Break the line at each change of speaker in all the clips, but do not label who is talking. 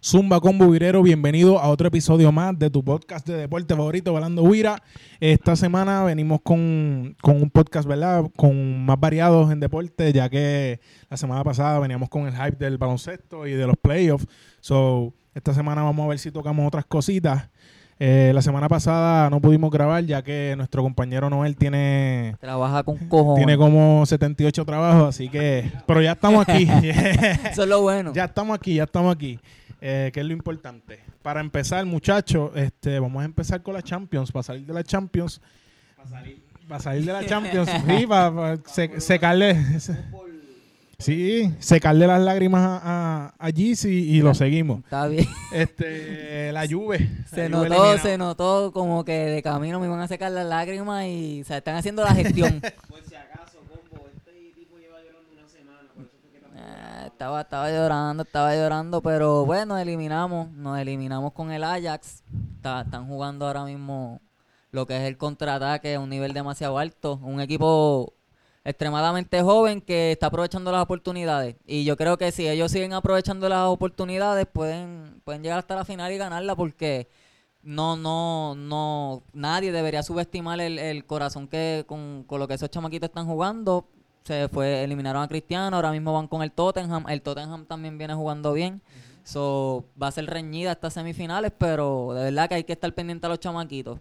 Zumba Combo Virero, bienvenido a otro episodio más de tu podcast de deporte favorito, Balando Huira. Esta semana venimos con, con, un podcast, ¿verdad? Con más variados en deporte, ya que la semana pasada veníamos con el hype del baloncesto y de los playoffs. So, esta semana vamos a ver si tocamos otras cositas. Eh, la semana pasada no pudimos grabar ya que nuestro compañero Noel tiene...
Trabaja con cojones.
Tiene como 78 trabajos, así que... Pero ya estamos aquí.
Eso es lo bueno.
Ya estamos aquí, ya estamos aquí. Eh, que es lo importante. Para empezar, muchachos, este, vamos a empezar con la Champions. Para salir de la Champions... Para salir, de la Champions. sí, para, secarle... Sí, secarle las lágrimas a, a, y lo seguimos.
Está bien.
Este, la lluvia.
Se notó, se notó como que de camino me iban a secar las lágrimas y se están haciendo la gestión. Por si acaso, combo, este tipo lleva llorando una semana, por eso que eh, estaba, estaba llorando, estaba llorando, pero bueno, eliminamos, nos eliminamos con el Ajax. están jugando ahora mismo lo que es el contraataque un nivel demasiado alto. Un equipo extremadamente joven que está aprovechando las oportunidades. Y yo creo que si ellos siguen aprovechando las oportunidades, pueden, pueden llegar hasta la final y ganarla porque no, no, no, nadie debería subestimar el, corazón que con, lo que esos chamaquitos están jugando. Se fue, eliminaron a Cristiano, ahora mismo van con el Tottenham. El Tottenham también viene jugando bien. So, va a ser reñida estas semifinales, pero de verdad que hay que estar pendiente a los chamaquitos.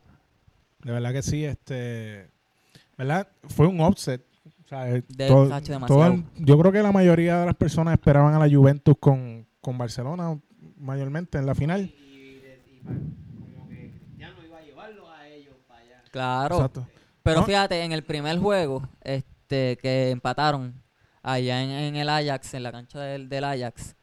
De verdad que sí, este, ¿verdad? Fue un offset
eh,
yo creo que la mayoría de las personas esperaban a la Juventus con, con Barcelona, mayormente en la final.
Claro. Pero fíjate, en el primer juego este que empataron allá en, el Ajax, en la cancha del, Ajax,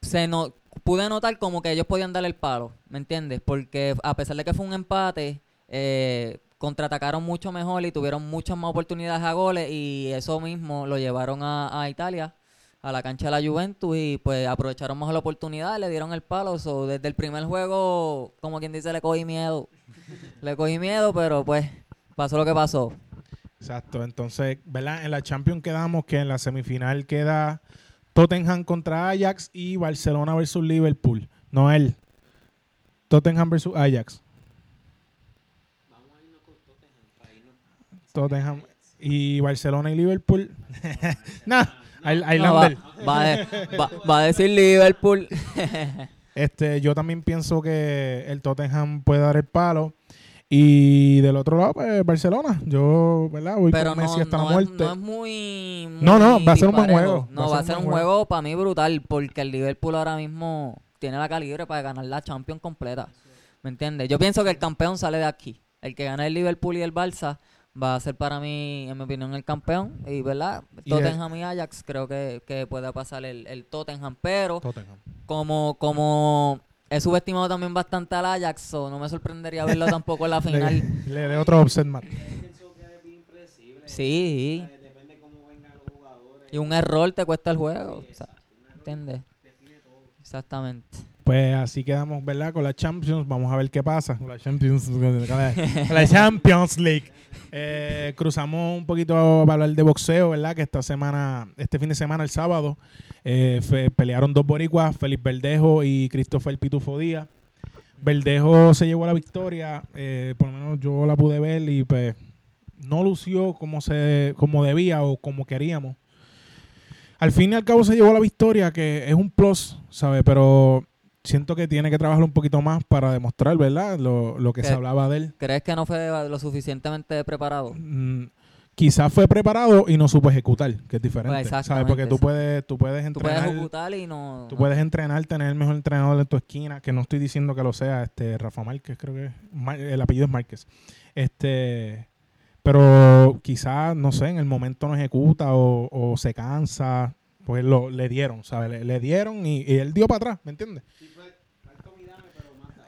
se no, pude notar como que ellos podían dar el palo, ¿me entiendes? Porque a pesar de que fue un empate, eh, contraatacaron mucho mejor y tuvieron muchas más oportunidades a goles y eso mismo lo llevaron a, Italia, a la cancha de la Juventus y pues aprovecharon más la oportunidad, le dieron el palo. desde el primer juego, como quien dice, le cogí miedo. le cogí miedo, pero pues pasó lo que pasó.
Exacto, entonces, ¿verdad? En la Champions quedamos que en la semifinal queda Tottenham contra Ajax y Barcelona versus Liverpool. No él. Tottenham versus Ajax. Tottenham y Barcelona y Liverpool. nah,
va, a decir Liverpool.
este, yo también pienso que el Tottenham puede dar el palo. Y del otro lado, pues Barcelona. Yo, ¿verdad? Voy
Pero
con Messi hasta
la
muerte.
no es muy,
No, no, va a ser un buen juego.
No, va a ser, un juego, para mí brutal. Porque el Liverpool ahora mismo tiene la calibre para ganar la Champions completa. ¿Me entiendes? Yo pienso que el campeón sale de aquí. El que gana el Liverpool y el Barça va a ser para mí, en mi opinión, el campeón. Y, ¿verdad? Tottenham y Ajax creo que, que puede pasar el, el Tottenham. Pero, como como he subestimado también bastante al Ajax, no me sorprendería verlo tampoco en la final.
le, le otro offset más.
Sí. Y un error te cuesta el juego. ¿Entiendes? Exactamente.
Pues así quedamos, ¿verdad? Con la Champions. Vamos a ver qué pasa. Con la Champions, la Champions League. Eh, cruzamos un poquito para hablar de boxeo, ¿verdad? Que esta semana, este fin de semana, el sábado, eh, pelearon dos boricuas, Félix Verdejo y Christopher Pitufo Díaz. Verdejo se llevó la victoria, eh, por lo menos yo la pude ver y pues no lució como, se, como debía o como queríamos. Al fin y al cabo se llevó la victoria, que es un plus, ¿sabes? Pero siento que tiene que trabajar un poquito más para demostrar, ¿verdad? Lo, que se hablaba de él.
¿Crees que no fue lo suficientemente preparado?
Mm, quizás fue preparado y no supo ejecutar, que es diferente. Pues ¿sabes? Porque tú puedes, tú puedes entrenar.
Tú puedes ejecutar y no.
Tú puedes entrenar, tener el mejor entrenador en tu esquina, que no estoy diciendo que lo sea, este Rafa Márquez, creo que el apellido es Márquez. Este. Pero quizás, no sé, en el momento no ejecuta o, o se cansa, pues lo, le dieron, ¿sabes? Le, dieron y, él dio para atrás, ¿me entiendes?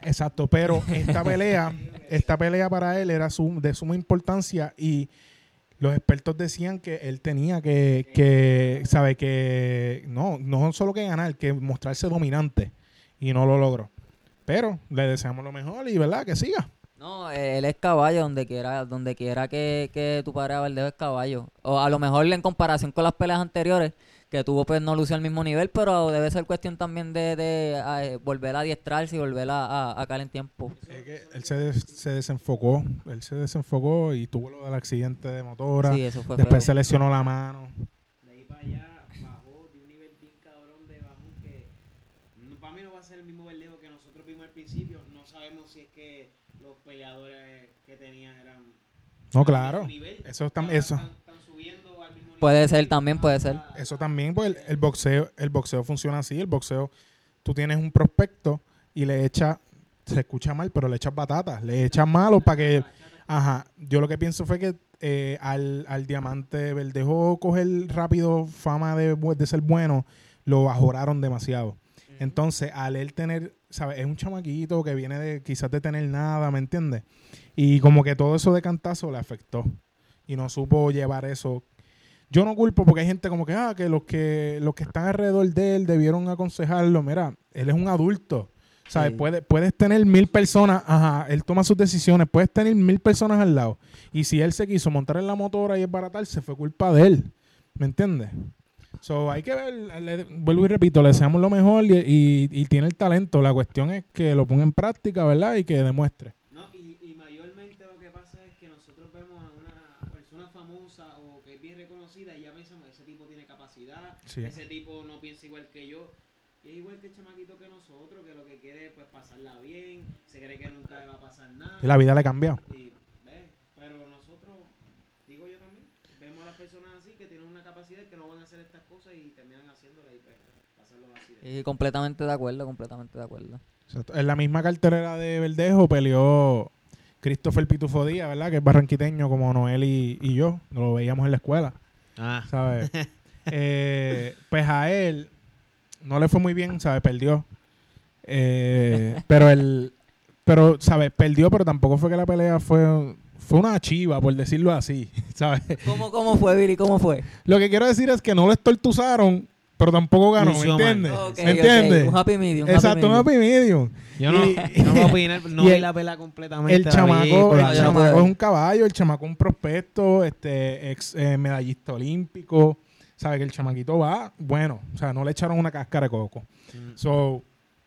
Exacto, pero esta pelea, esta pelea para él era de suma importancia y los expertos decían que él tenía que, que sabe que no, no solo que ganar, que mostrarse dominante y no lo logró. Pero le deseamos lo mejor y verdad que siga.
No, él es caballo donde quiera, donde quiera que, que tu padre Valdeo es caballo. O a lo mejor en comparación con las peleas anteriores, que tuvo pues no lució al mismo nivel, pero debe ser cuestión también de, de eh, volver a adiestrarse y volver a, a, caer en tiempo.
Es que él se, se, desenfocó, él se desenfocó y tuvo lo del accidente de motora,
sí, eso fue
después se lesionó la mano.
De ahí para allá bajó de un nivel bien cabrón de bajón que para mí no va a ser el mismo verdejo que nosotros vimos al principio, no sabemos si es que los peleadores que tenían eran...
No, claro, eso, está, eso.
Puede ser también, puede ser.
Eso también, pues el, boxeo, el boxeo funciona así, el boxeo, tú tienes un prospecto y le echas, se escucha mal, pero le echas batatas, le echas malo para que, ajá, yo lo que pienso fue que eh, al, al diamante dejó coger rápido fama de, de ser bueno, lo bajoraron demasiado. Entonces, al él tener, ¿sabes? Es un chamaquito que viene de quizás de tener nada, ¿me entiendes? Y como que todo eso de cantazo le afectó. Y no supo llevar eso yo no culpo porque hay gente como que, ah, que los que, los que están alrededor de él debieron aconsejarlo. Mira, él es un adulto. ¿Sabes? puedes tener mil personas, ajá, él toma sus decisiones, puedes tener mil personas al lado. Y si él se quiso montar en la motora y esbaratarse, fue culpa de él. ¿Me entiendes? So, hay que ver, vuelvo y repito, le deseamos lo mejor y, y, tiene el talento. La cuestión es que lo ponga en práctica, ¿verdad? Y que demuestre.
Ese tipo no piensa igual que yo. Y es igual que el chamaquito que nosotros, que lo que quiere es pues, pasarla bien, se cree que nunca le va a pasar nada.
Y la vida le ha cambiado.
pero nosotros, digo yo también, vemos a las personas así que tienen una capacidad que no van a hacer estas cosas y terminan haciéndolas y pues, pasarlo así.
Y completamente de acuerdo, completamente de acuerdo.
En la misma carterera de Verdejo peleó Christopher Pitufo Díaz, ¿verdad? Que es barranquiteño como Noel y, y yo. Lo veíamos en la escuela. Ah. ¿Sabes? Eh, pues a él no le fue muy bien, ¿sabes? Perdió. Eh, pero él, pero, ¿sabes? Perdió, pero tampoco fue que la pelea fue, fue una chiva, por decirlo así, ¿sabes?
¿Cómo, cómo fue, Billy? ¿Cómo fue?
Lo que quiero decir es que no lo estortuzaron, pero tampoco ganó, ¿me entiendes? ¿Me entiendes?
Un happy medium.
Exacto, un happy medium.
Yo no, no no vi la pelea completamente.
El chamaco, el chamaco es un caballo, el chamaco es un prospecto, este, ex eh, medallista olímpico sabe que el chamaquito va bueno, o sea, no le echaron una cáscara de coco. Mm. So,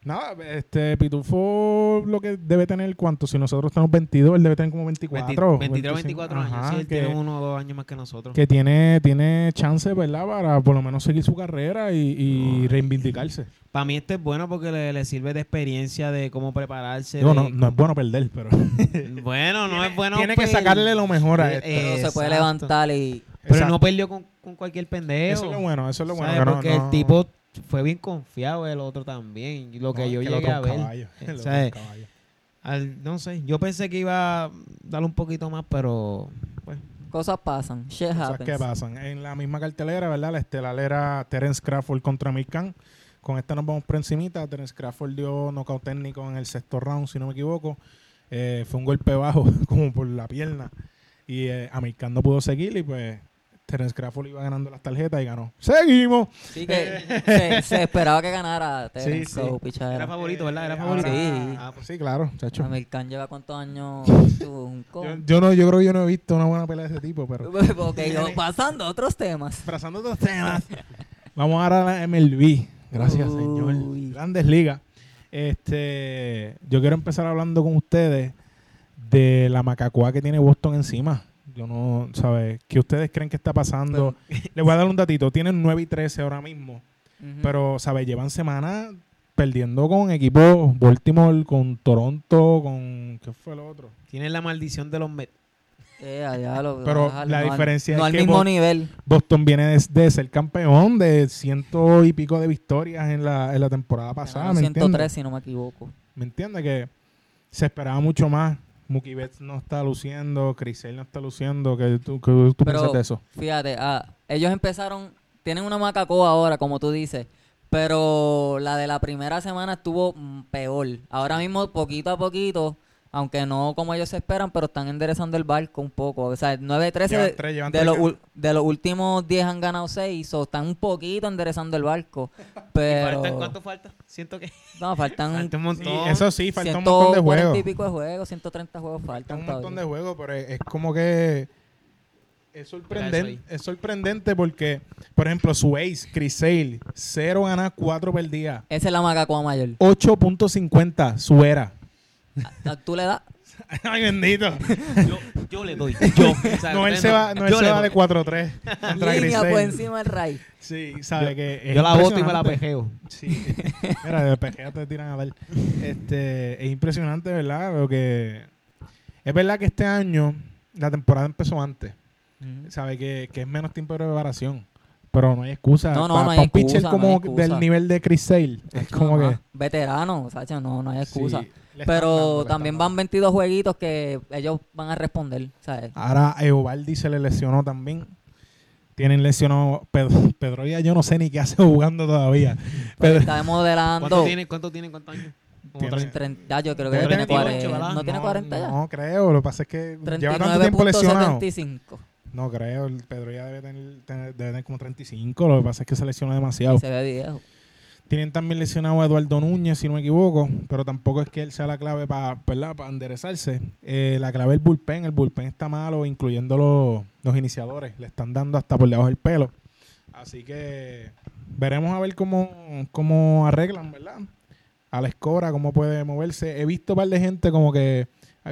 nada, este Pitufo lo que debe tener, ¿cuánto? Si nosotros tenemos 22, él debe tener como 24.
23 24 años, sí, él tiene uno o dos años más que nosotros.
Que tiene, tiene chance, ¿verdad? Para por lo menos seguir su carrera y, reivindicarse.
Para mí este es bueno porque le, sirve de experiencia de cómo prepararse.
no, no es bueno perder, pero...
bueno, no es bueno...
Tiene que sacarle lo mejor a esto.
Pero se puede levantar y
pero no perdió con, con, cualquier pendejo.
Eso es lo bueno, eso es lo bueno.
Porque el tipo fue bien confiado, el otro también. Lo que yo llegué a ver. no sé, yo pensé que iba a darle un poquito más, pero pues.
Cosas pasan, shit Cosas
que pasan. En la misma cartelera, ¿verdad? La estelar era Terence Crawford contra Milkan. Con esta nos vamos por encimita. Terence Crawford dio knockout técnico en el sexto round, si no me equivoco. Eh, fue un golpe bajo, como por la pierna. Y eh, Milkan no pudo seguir y pues Terence Crawford iba ganando las tarjetas y ganó. ¡Seguimos!
Sí, que se, esperaba que ganara Terence. Sí,
sí. Era favorito, ¿verdad? Era favorito.
Sí.
Ah, pues sí, claro, chacho.
American lleva cuántos años
yo, yo, no, yo creo que yo no he visto una buena pelea de ese tipo, pero...
ok, pasando a otros temas.
Pasando a otros temas. Vamos ahora a la MLB. Gracias, señor. Grandes ligas. Este, yo quiero empezar hablando con ustedes de la macacoa que tiene Boston encima. Yo no, ¿sabes? ¿Qué ustedes creen que está pasando? Les voy a dar un datito. Tienen 9 y 13 ahora mismo. Pero, ¿sabes? Llevan semanas perdiendo con equipos Baltimore, con Toronto, con... ¿Qué fue el otro?
Tienen la maldición de los Mets.
Eh,
pero la diferencia es
no
al
mismo nivel.
Boston viene de, ser campeón de ciento y pico de victorias en la, en la temporada pasada. ¿me
103, si no me equivoco.
¿Me entiendes? Que se esperaba mucho más. Mookie Betts no está luciendo, Crisel no está luciendo. ¿Qué tú, tú piensas de eso?
Fíjate, ah, ellos empezaron, tienen una macacoa ahora, como tú dices, pero la de la primera semana estuvo mm, peor. Ahora mismo, poquito a poquito, aunque no como ellos esperan, pero están enderezando el barco un poco. O sea, 9-13 de, los, de los últimos 10 han ganado 6, o están un poquito enderezando el barco. Pero...
¿Cuánto falta? Siento que...
No, faltan...
un montón.
eso sí, falta un montón de juegos.
y pico de juegos, 130 juegos faltan.
un montón de juegos, pero es, como que... es sorprendente, es sorprendente porque, por ejemplo, su ace, Chris Sale, 0 ganas, 4 perdidas.
Esa es la macacoa mayor.
8.50, su era.
¿Tú le das?
Ay, bendito.
Yo, yo le doy. Yo. O sea,
No, él se va, no, él
yo
se va de 4-3 contra Chris
Línea por encima del ray.
Sí, sabe que es
Yo la voto y me la pejeo.
Sí. Mira, de pejea te tiran a dar. Este, es impresionante, ¿verdad? Lo que es verdad que este año la temporada empezó antes. Sabe que, que es menos tiempo de preparación. Pero no hay excusa.
No, no,
Pa-
no hay
pa un pitcher
excusa, no
como
hay excusa.
del nivel de Chris Sale. Es como que.
Veterano, Sacha, no, no hay excusa.
sí,
Pero también van 22 jueguitos que ellos van a responder, ¿sabes?
Ahora Eovaldi se le lesionó también. Tienen lesionado Pedro, Pedro ya yo no sé ni qué hace jugando todavía. Pedro,
Está modelando.
¿Cuánto tiene, ¿Cuánto tiene? ¿Cuántos años? Como
Tiene-
30.
ya, yo creo que tiene
tener
40.
38, ¿verdad?
¿No tiene 40 ya?
No creo, lo que pasa es que lleva tanto tiempo lesionado.
39.75.
No creo, el Pedro ya debe tener, tener- debe tener como 35, lo que pasa es que se lesionó demasiado.
Se ve viejo.
Tienen también lesionado a Eduardo Núñez, si no me equivoco, pero tampoco es que él sea la clave para enderezarse. Eh, la clave es el bullpen, el bullpen está malo, incluyendo los, los iniciadores, le están dando hasta por debajo del pelo. Así que veremos a ver cómo, cómo arreglan, ¿verdad? A la escora, cómo puede moverse. He visto un par de gente como que,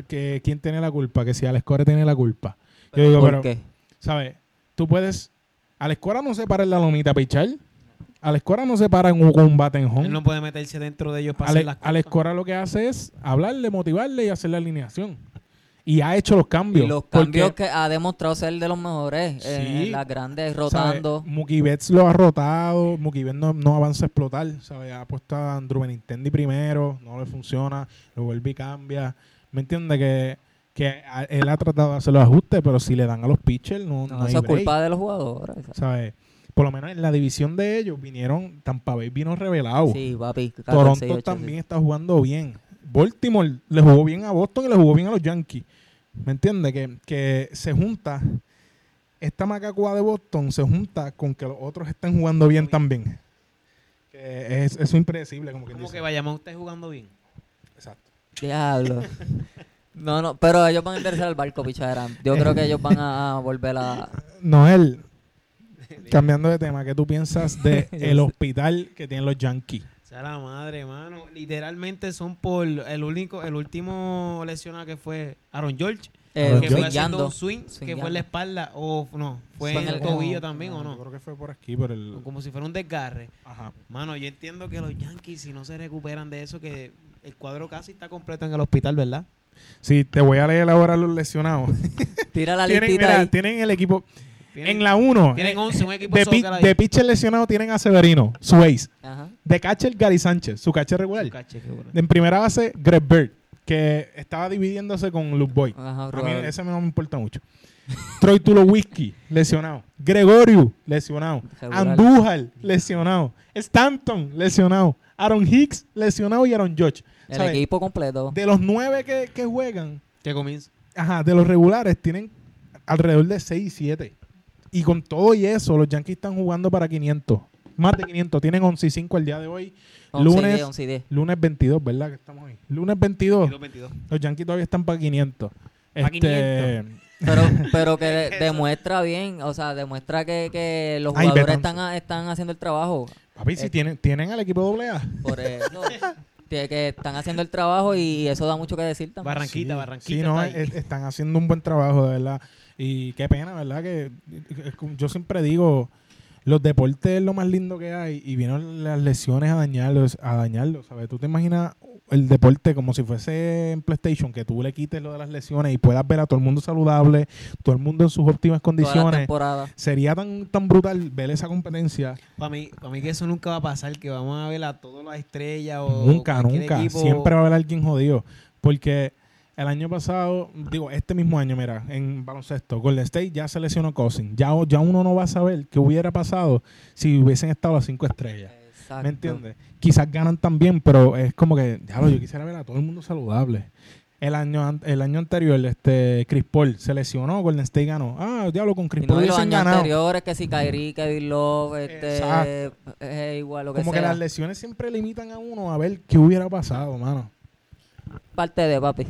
que quién tiene la culpa, que si a la escora tiene la culpa. Yo digo,
¿Por
pero,
qué?
¿Sabes? Tú puedes. A la escuela no se para en la lomita a pichar. A la escuela no se para en un, con un bate en home.
Él no puede meterse dentro de ellos para
a,
hacer
la,
las
a la
cosas.
escuela lo que hace es hablarle, motivarle y hacer la alineación. Y ha hecho los cambios.
Y los
porque,
cambios que ha demostrado ser de los mejores en-
Sí.
en las grandes, rotando.
Mookie Betts lo ha rotado. Mookie Betts no, no avanza a explotar. ¿sabes? Ha puesto a Andrew Benintendi primero. No le funciona. Lo vuelve y cambia. ¿Me entiendes? Que, que a- él ha tratado de hacer los ajustes, pero si le dan a los pitchers, no,
No,
no hay
eso es
break.
culpa de los jugadores.
¿sabes? Por lo menos en la división de ellos vinieron, Tampa Bay vino revelado.
Sí, papi. 14 y
Toronto
8,
también está jugando bien. Baltimore le jugó bien a Boston y le jugó bien a los Yankees. ¿Me entiendes? Que, que se junta, esta macacua de Boston se junta con que los otros estén jugando bien también. Que es, eso es impredecible, como que
Como
dice.
que vayamos usted jugando bien.
Exacto.
Diablo. No, no, pero ellos van a enderezar el barco, pichadera. Yo creo que ellos van a volver a...
Noel, cambiando de tema, ¿qué tú piensas de el hospital que tienen los Yankees?
sea la madre, mano. Literalmente son por el único, el último lesionado que fue Aaron George.
Eh,
que fue haciendo un swing, que fue en la espalda, o no, fue en el tobillo también, ¿o
Yo
no?
creo que fue por aquí, por el...
Como si fuera un desgarre.
Ajá.
Mano, yo entiendo que los Yankees, si no se recuperan de eso, que el cuadro casi está completo en el hospital, ¿verdad?
Sí, te voy a leer ahora los lesionados.
Tira la
tienen,
listita
mira,
ahí.
tienen el equipo...
Tienen-
En la 1,
Tienen 11, un equipo
de, pi- de pitcher lesionado tienen a Severino, su ace.
Ajá.
De catcher, Gary Sánchez, su catcher regular.
Su bueno.
En primera base, Greg Bird, que estaba dividiéndose con Luke Boy.
Ajá,
A mí ese no me importa mucho. Troy Tulowitzki, lesionado. Gregorio, lesionado. Andújar, lesionado. Stanton, lesionado. Aaron Hicks, lesionado. Y Aaron Judge.
El
¿Sabes?
equipo completo.
De los nueve que, que juegan,
Que comienza.
ajá, de los regulares, tienen alrededor de 6 y 7. Y con todo y eso, los Yankees están jugando para 500. Más de 500. Tienen 11 y 5 el día de hoy.
11 y
lunes-
10, 11 y 10.
Lunes 22, ¿verdad? Que estamos hoy. Lunes 22.
22.
Los Yankees todavía están para 500.
Pa'
Este,
Pero, pero que de- demuestra bien, o sea, demuestra que, que los
Ay,
jugadores
Betanzo.
están, están haciendo el trabajo.
papi, si
Eh,
tienen, tienen al equipo doble A.
Por eso, que, están haciendo el trabajo y eso da mucho que decir también.
Barranquita,
Sí,
Barranquita.
Sí, no,
está ahí.
es- están haciendo un buen trabajo, de verdad. Y qué pena, ¿verdad? Que yo siempre digo, los deportes es lo más lindo que hay y vienen las lesiones a dañarlos, a dañarlos, ¿sabes? Tú te imaginas el deporte como si fuese en PlayStation, que tú le quites lo de las lesiones y puedas ver a todo el mundo saludable, todo el mundo en sus óptimas
Toda la
condiciones.
temporada.
Sería tan, tan brutal ver esa competencia.
Para mí, para mí que eso nunca va a pasar, que vamos a ver a todas las estrellas o
Nunca, nunca.
equipo.
Siempre va a haber alguien jodido. Porque el año pasado, digo, este mismo año, mira, en baloncesto, Golden State ya se lesionó Cousin. Ya, ya uno no va a saber qué hubiera pasado si hubiesen estado las cinco estrellas.
Exacto.
¿Me entiendes? Quizás ganan también, pero es como que, diablo, yo quisiera ver a todo el mundo saludable. El año, el año anterior, este Chris Paul se lesionó, Golden State ganó. Ah, diablo, con Chris
Y no,
Paul
y los años
ganado.
anteriores, que si Kyrie, Kevin Love, este,
Exacto.
eh, igual lo que
Como que las lesiones siempre limitan a uno a ver qué hubiera pasado, mano.
Parte de papi.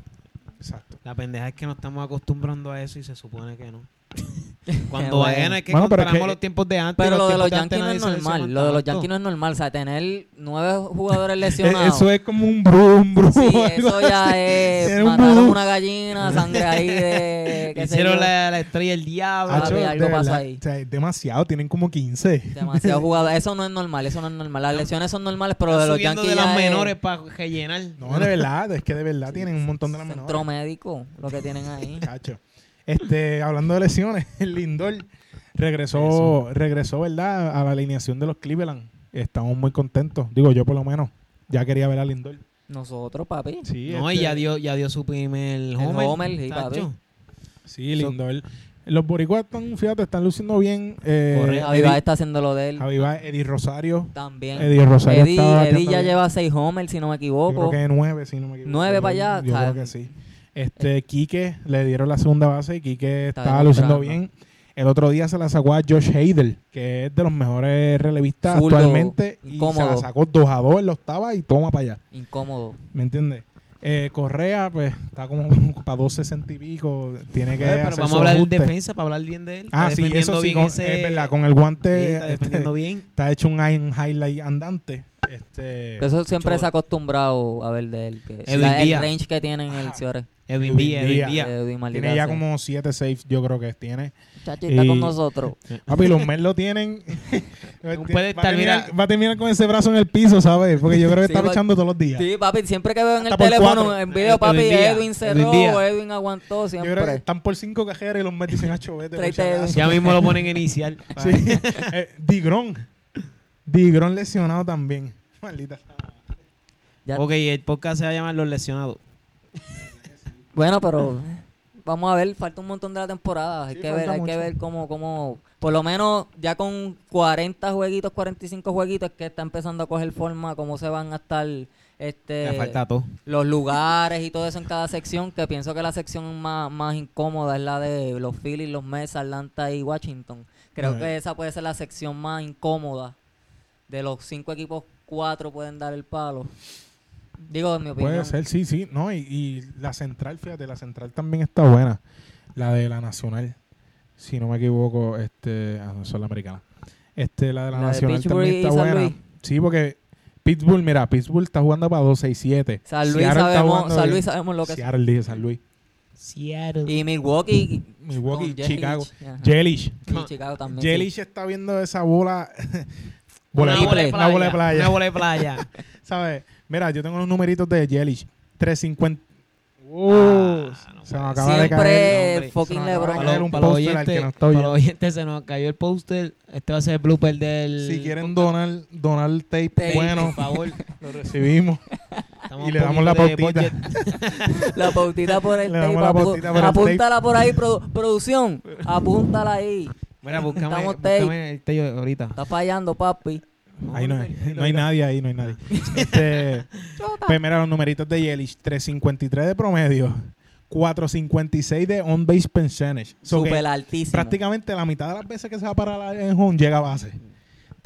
Exacto.
La pendeja es que nos estamos acostumbrando a eso y se supone que no. Cuando
Bueno.
vayan es que
Bueno,
comparamos
que-
los tiempos de antes.
Pero lo de los Yankees no es normal. Lo de los. Yankees no es normal. O sea, tener nueve jugadores lesionados.
Eso es como un brum, brum.
Sí, eso
así.
ya es.
Un
Mataron
brum.
una gallina, sangre ahí de. qué sé
Hicieron
yo.
la, la estrella del diablo.
Papi,
Hacho,
algo
de
pasó
verdad,
ahí.
o sea, demasiado, tienen como 15.
Demasiado jugadores. Eso no es normal, eso no es normal. Las lesiones son normales, pero lo de
Están
los Yankees
de las
ya es
menores para rellenar.
No, de verdad, es que de verdad tienen un montón de las
centro
menores.
médico lo que tienen ahí.
Chacho. Este, hablando de lesiones, el Lindor regresó, regresó, ¿verdad? A la alineación de los Cleveland. Estamos muy contentos. Digo, yo por lo menos. Ya quería ver a Lindor.
Nosotros, papi.
Sí,
No, y
este,
ya dio, ya dio su primer homer.
homer, sí,
tacho.
papi.
Sí, Lindor. Los boricuas están, fíjate, están luciendo bien. Eh,
Correcto.
Está haciendo lo de él.
Baez, Eddie Rosario.
También.
Eddie Rosario
Eddie,
estaba
Eddie ya
bien.
lleva seis homers, si no me
Yo creo
equivoco.
que nueve, si no me equivoco.
Nueve
Yo-
para allá,
Yo
o sea,
creo que sí. Este, Quique le dieron la segunda base y Quique
Está
estaba luciendo bien. El otro día se la sacó a Josh Hader, que es de los mejores relevistas actualmente. Y se
incómodo.
la sacó 2 a 2 en la octava y toma para allá.
Incómodo.
¿Me entiendes? Eh, Correa, pues, está como para 260 y pico. Tiene que
Eh, pero
hacer
vamos a hablar de defensa para hablar bien de él.
Ah,
Está
sí, eso sí,
bien
con,
ese-
es verdad. Con el
Sí,
guante
está
este,
bien.
está hecho un hi- highlight andante. Este,
Eso siempre
Cholo.
se ha acostumbrado a ver de él. Que
Edwin
la- el range que tiene en el. Ciore.
Edwin Díaz, Edwin
Díaz.
Díaz.
Edwin, maldita
tiene ya como 7 saves, yo creo que tiene.
Chachi, está
y-
con nosotros.
Papi, los Mets lo tienen.
puede
va, a terminar,
mira-
va a terminar con ese brazo en el piso, ¿sabes? Porque yo creo que
Sí,
está luchando todos los días.
Sí, papi, siempre que veo en el
Hasta
teléfono,
cuatro.
en video, papi,
Edwin
cerró,
Edwin
aguantó
Yo
siempre.
creo que están por cinco cajeras y los Mets dicen, "Acho, vete, por
Tráete
si acaso".
Edwin.
Ya mismo lo ponen a iniciar.
Sí. Eh, Digron. Digron lesionado también. Maldita.
Ya-
Ok, el podcast se va a llamar Los Lesionados.
Bueno, pero vamos a ver, falta un montón de la temporada. Hay
Sí,
que ver, hay que ver cómo, cómo, por lo menos ya con 40 jueguitos, 45 jueguitos, es que está empezando a coger forma, cómo se van a estar este,
Le falta todo.
los lugares y todo eso en cada sección, que pienso que la sección más, más incómoda es la de los Phillies, los Mets, Atlanta y Washington. Creo que esa puede ser la sección más incómoda. De los cinco equipos, cuatro pueden dar el palo. Digo, en mi opinión.
Puede ser, sí, sí. No, y, y la central, fíjate, la central también está buena. La de la nacional. Si no me equivoco, este. Ah, no, son la americana. Este, la de la, nacional también
y
está
San
buena.
Luis.
Sí, porque Pittsburgh, mira, Pittsburgh está jugando para 2-6-7.
San Luis,
Seattle está
sabemos, San. Luis sabemos lo que es.
Seattle, dije San Luis.
Seattle.
Y Milwaukee.
Milwaukee. Chicago. Jelish.
Y Chicago también. sí.
Jelish está viendo esa bola.
Una
Bola-
bola de
una bola de playa.
Una bola de playa.
¿Sabes? Mira, yo tengo los numeritos de Jelish. 350. Uh,
Ah, no
se
puede
acaba de caer.
Siempre
hombre.
fucking LeBron.
un
para
al que no
para los oyentes se nos cayó el póster. Este va a ser el blooper del.
Si quieren donar, donar tape,
Tape,
bueno,
por favor.
lo recibimos.
Estamos
Y le damos la pautita.
La pautita por el
Le
tape.
por el
apúntala por ahí, produ- producción. Apúntala ahí.
Mira, búscame,
Estamos
búscame el tape ahorita.
Está fallando, papi.
Ahí no hay, no hay nadie ahí, no hay nadie. Este, pues mira, los numeritos de Yelich, 353 de promedio, 456 de on-base percentage. So que
Super altísimo.
prácticamente la mitad de las veces que se va a parar en home llega a base.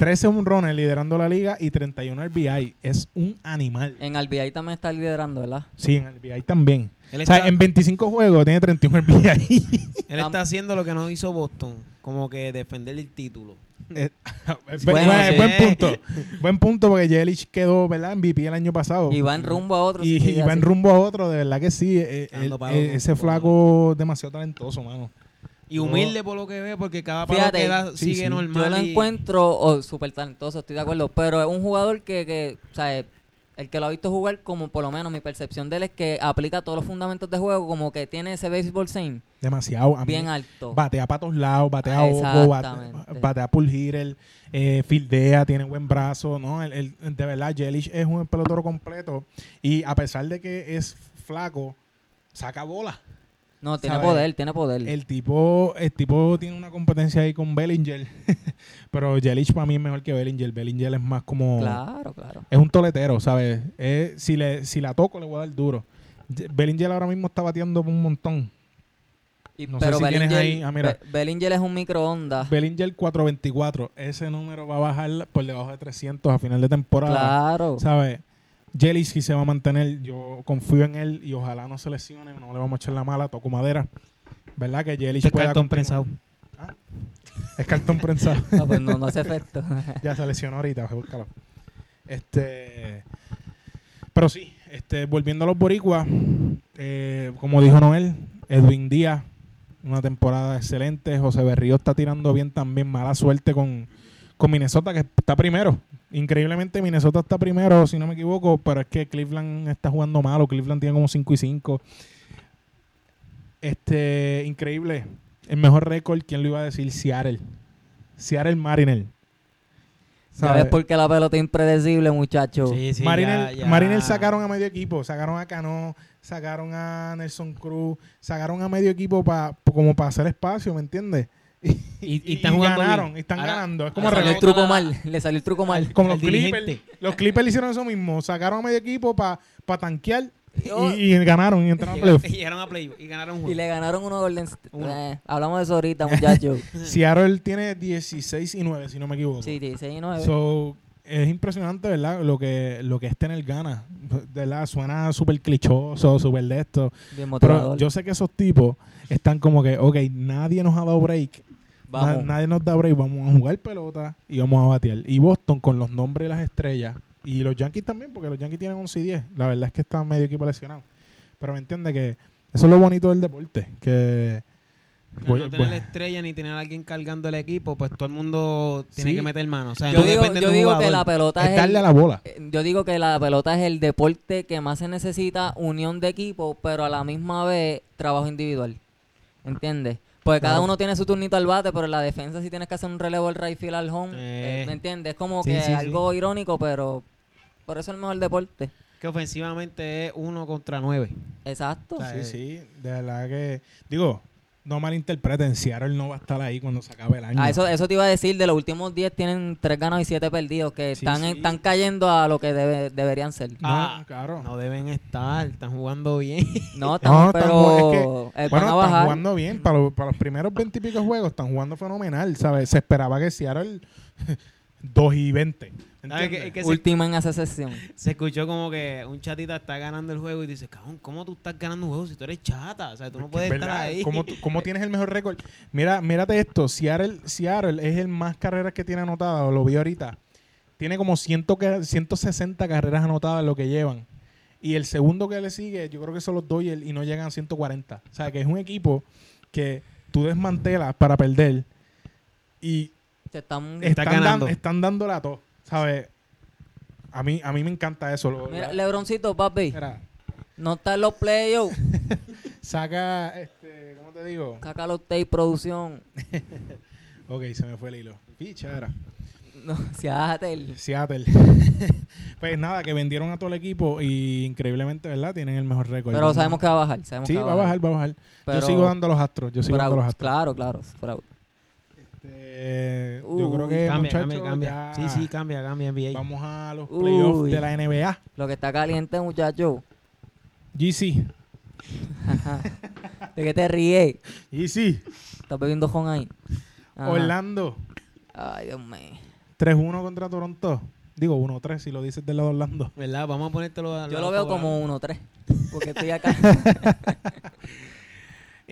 13 home runs liderando la liga y 31 RBI. Es un animal.
En RBI también está liderando, ¿verdad?
Sí, en RBI también.
Él
O sea,
está,
en 25 juegos tiene 31 RBI.
él está haciendo lo que no hizo Boston. Como que defender el título.
Eh,
Bueno,
buen,
sí.
buen punto. Buen punto porque Yelich quedó, ¿verdad? MVP el año pasado.
Y va en rumbo a otro.
Y,
sí,
y va en rumbo a otro, de verdad que sí. eh, él- eh, ese flaco demasiado talentoso, mano.
Y humilde por lo que ve, porque cada palo
Fíjate,
que da
sí,
sigue
sí.
normal.
Yo lo
y-
encuentro oh, súper talentoso, estoy de acuerdo. Pero es un jugador que, que, o sea, eh, el que lo ha visto jugar, como por lo menos mi percepción de él es que aplica todos los fundamentos de juego, como que tiene ese baseball same
Demasiado. A mí-
bien alto.
Batea para todos lados, batea
Ah,
ojo, bate-
exactamente.
batea pull hitter, eh, fildea, tiene buen brazo, ¿no? El, el- de verdad, Yelich es un pelotero completo y a pesar de que es flaco, saca bola.
No, tiene
¿sabes?
poder, tiene poder.
El tipo, el tipo tiene una competencia ahí con Bellinger, pero Yelich para mí es mejor que Bellinger. Bellinger es más como...
Claro, claro.
Es un toletero, ¿sabes? Es- si, le, si la toco, le voy a dar duro. Bellinger ahora mismo está bateando un montón.
Y-
No sé
pero
si tienes
Bellinger,
ahí- ah, mira.
Be- Bellinger es un microondas.
Bellinger 424. Ese número va a bajar por debajo de 300 a final de temporada.
Claro.
¿Sabes? Sí se va a mantener. Yo confío en él y ojalá no se lesione. No le vamos a echar la mala. Toco madera. ¿Verdad? Que Yelich
Este es
pueda
cartón
continuar.
prensado.
Es cartón prensado.
Ah, pues no, no hace efecto.
ya se lesionó ahorita, búscalo. Este, pero sí, este, volviendo a los boricuas, eh, como dijo Noel, Edwin Díaz, una temporada excelente. José Berrío está tirando bien también, mala suerte con, con Minnesota, que está primero. Increíblemente Minnesota está primero, si no me equivoco, pero es que Cleveland está jugando malo. Cleveland tiene como 5 y 5. Este, increíble. El mejor récord, ¿quién lo iba a decir? Seattle. Seattle Mariner.
¿Sabes
¿Sabes?
por qué la pelota es impredecible, muchacho?
Sí, sí,
Mariner,
ya- ya.
Mariner sacaron a medio equipo, sacaron a Cano, sacaron a Nelson Cruz, sacaron a medio equipo pa, como para hacer espacio, ¿me entiendes?
Y, y están jugando
ganaron,
bien.
y están
Ahora-
ganando. Es
Le
como
salió el truco mal. Le salió el truco mal.
como los Clippers. Los Clippers le hicieron eso mismo, sacaron a medio equipo para tanquear
Yo-
y, y ganaron y entraron a playoffs.
Y llegaron a y ganaron un
Y le ganaron uno Golden State.
Uno.
Eh, hablamos de eso ahorita, muchacho.
Seattle tiene 16 y 9, si no me equivoco.
sí, 16 y 9.
So, es impresionante, ¿verdad? Lo que, lo que es tener ganas. ¿Verdad? Suena súper clichoso, súper de esto.
Bien
Pero yo sé que esos tipos están como que, ok, nadie nos ha dado break. Na- nadie nos da break. Vamos a jugar pelota y vamos a batear. Y Boston con los nombres de las estrellas. Y los Yankees también, porque los Yankees tienen 11 y 10. La verdad es que está medio equipo lesionado. Pero me entiende que eso es lo bonito del deporte. Que. Voy-
no tener
voy-
la estrella ni tener a alguien cargando el equipo, pues todo el mundo tiene
Sí.
que meter mano. O sea,
yo
no
digo,
depende
yo digo que la pelota
es
es
darle a
el,
la bola.
eh, yo digo que la pelota es el deporte que más se necesita unión de equipo, pero a la misma vez trabajo individual. ¿Entiendes? Porque cada uno tiene su turnito al bate, pero en la defensa si tienes que hacer un relevo al right field al home,
Eh.
eh, ¿me entiendes? Es como
Sí,
que
sí, sí.
algo irónico, pero por eso es el mejor deporte.
Que ofensivamente es uno contra nueve.
Exacto.
O sea,
Sí, sí. De verdad que. Digo, no malinterpreten. Seattle no va a estar ahí cuando se acabe el año.
Ah, eso, eso te iba a decir, de los últimos 10 tienen 3 ganados y 7 perdidos, que
Sí,
están,
sí.
están cayendo a lo que debe- deberían ser.
No,
Ah,
claro.
No deben estar, están jugando bien.
No,
No,
están,
están
pero
es Bueno,
a
están jugando bien. Para, los- para los primeros 20 y pico juegos están jugando fenomenal, ¿sabes? Se esperaba que Seattle 2 y 20.
Que se,
Última en esa sesión.
se escuchó como que un chatita está ganando el juego y dice, cabrón, ¿cómo tú estás ganando un juego si tú eres chata? O sea, tú no puedes estar
¿Verdad?
ahí.
¿Cómo, tú- cómo tienes el mejor récord? Mira, mírate esto. Seattle, Seattle es el más carreras que tiene anotado. Lo vi ahorita. Tiene como 100 ca- 160 carreras anotadas lo que llevan. Y el segundo que le sigue, yo creo que son los Dodgers y no llegan a 140. O sea, que es un equipo que tú desmantelas para perder y
Se están-
Está
están,
ganando.
dan- están dándole a todo. ¿Sabes? A mí, a mí me encanta eso. Lo-
Mira,
la-
Lebroncito, papi,
Mira,
no está en los playoffs.
saca, este, ¿cómo te digo?
Saca los tape producción.
Ok, se me fue el hilo. Picha, era.
No, Seattle.
Seattle. pues nada, que vendieron a todo el equipo y increíblemente, ¿verdad? Tienen el mejor récord.
Pero sabemos que va a bajar. Sabemos
Sí,
que
va a bajar, va a bajar.
Pero-
yo sigo dando los astros. Yo sigo dando los astros.
Claro, claro. Out.
Este, yo creo que,
Cambia, cambia, cambia.
ya
Sí, sí, cambia, cambia NBA.
Vamos a los playoffs
Uy.
de la NBA.
Lo que está caliente, muchacho.
GC.
¿De qué te ríes?
GC.
¿Estás bebiendo con ahí? Ajá.
Orlando.
Ay, Dios mío.
3-1 contra Toronto. Digo 1-3 si lo dices del lado de Orlando.
¿Verdad? Vamos a ponértelo a
Yo lo veo como 1-3. Porque estoy acá.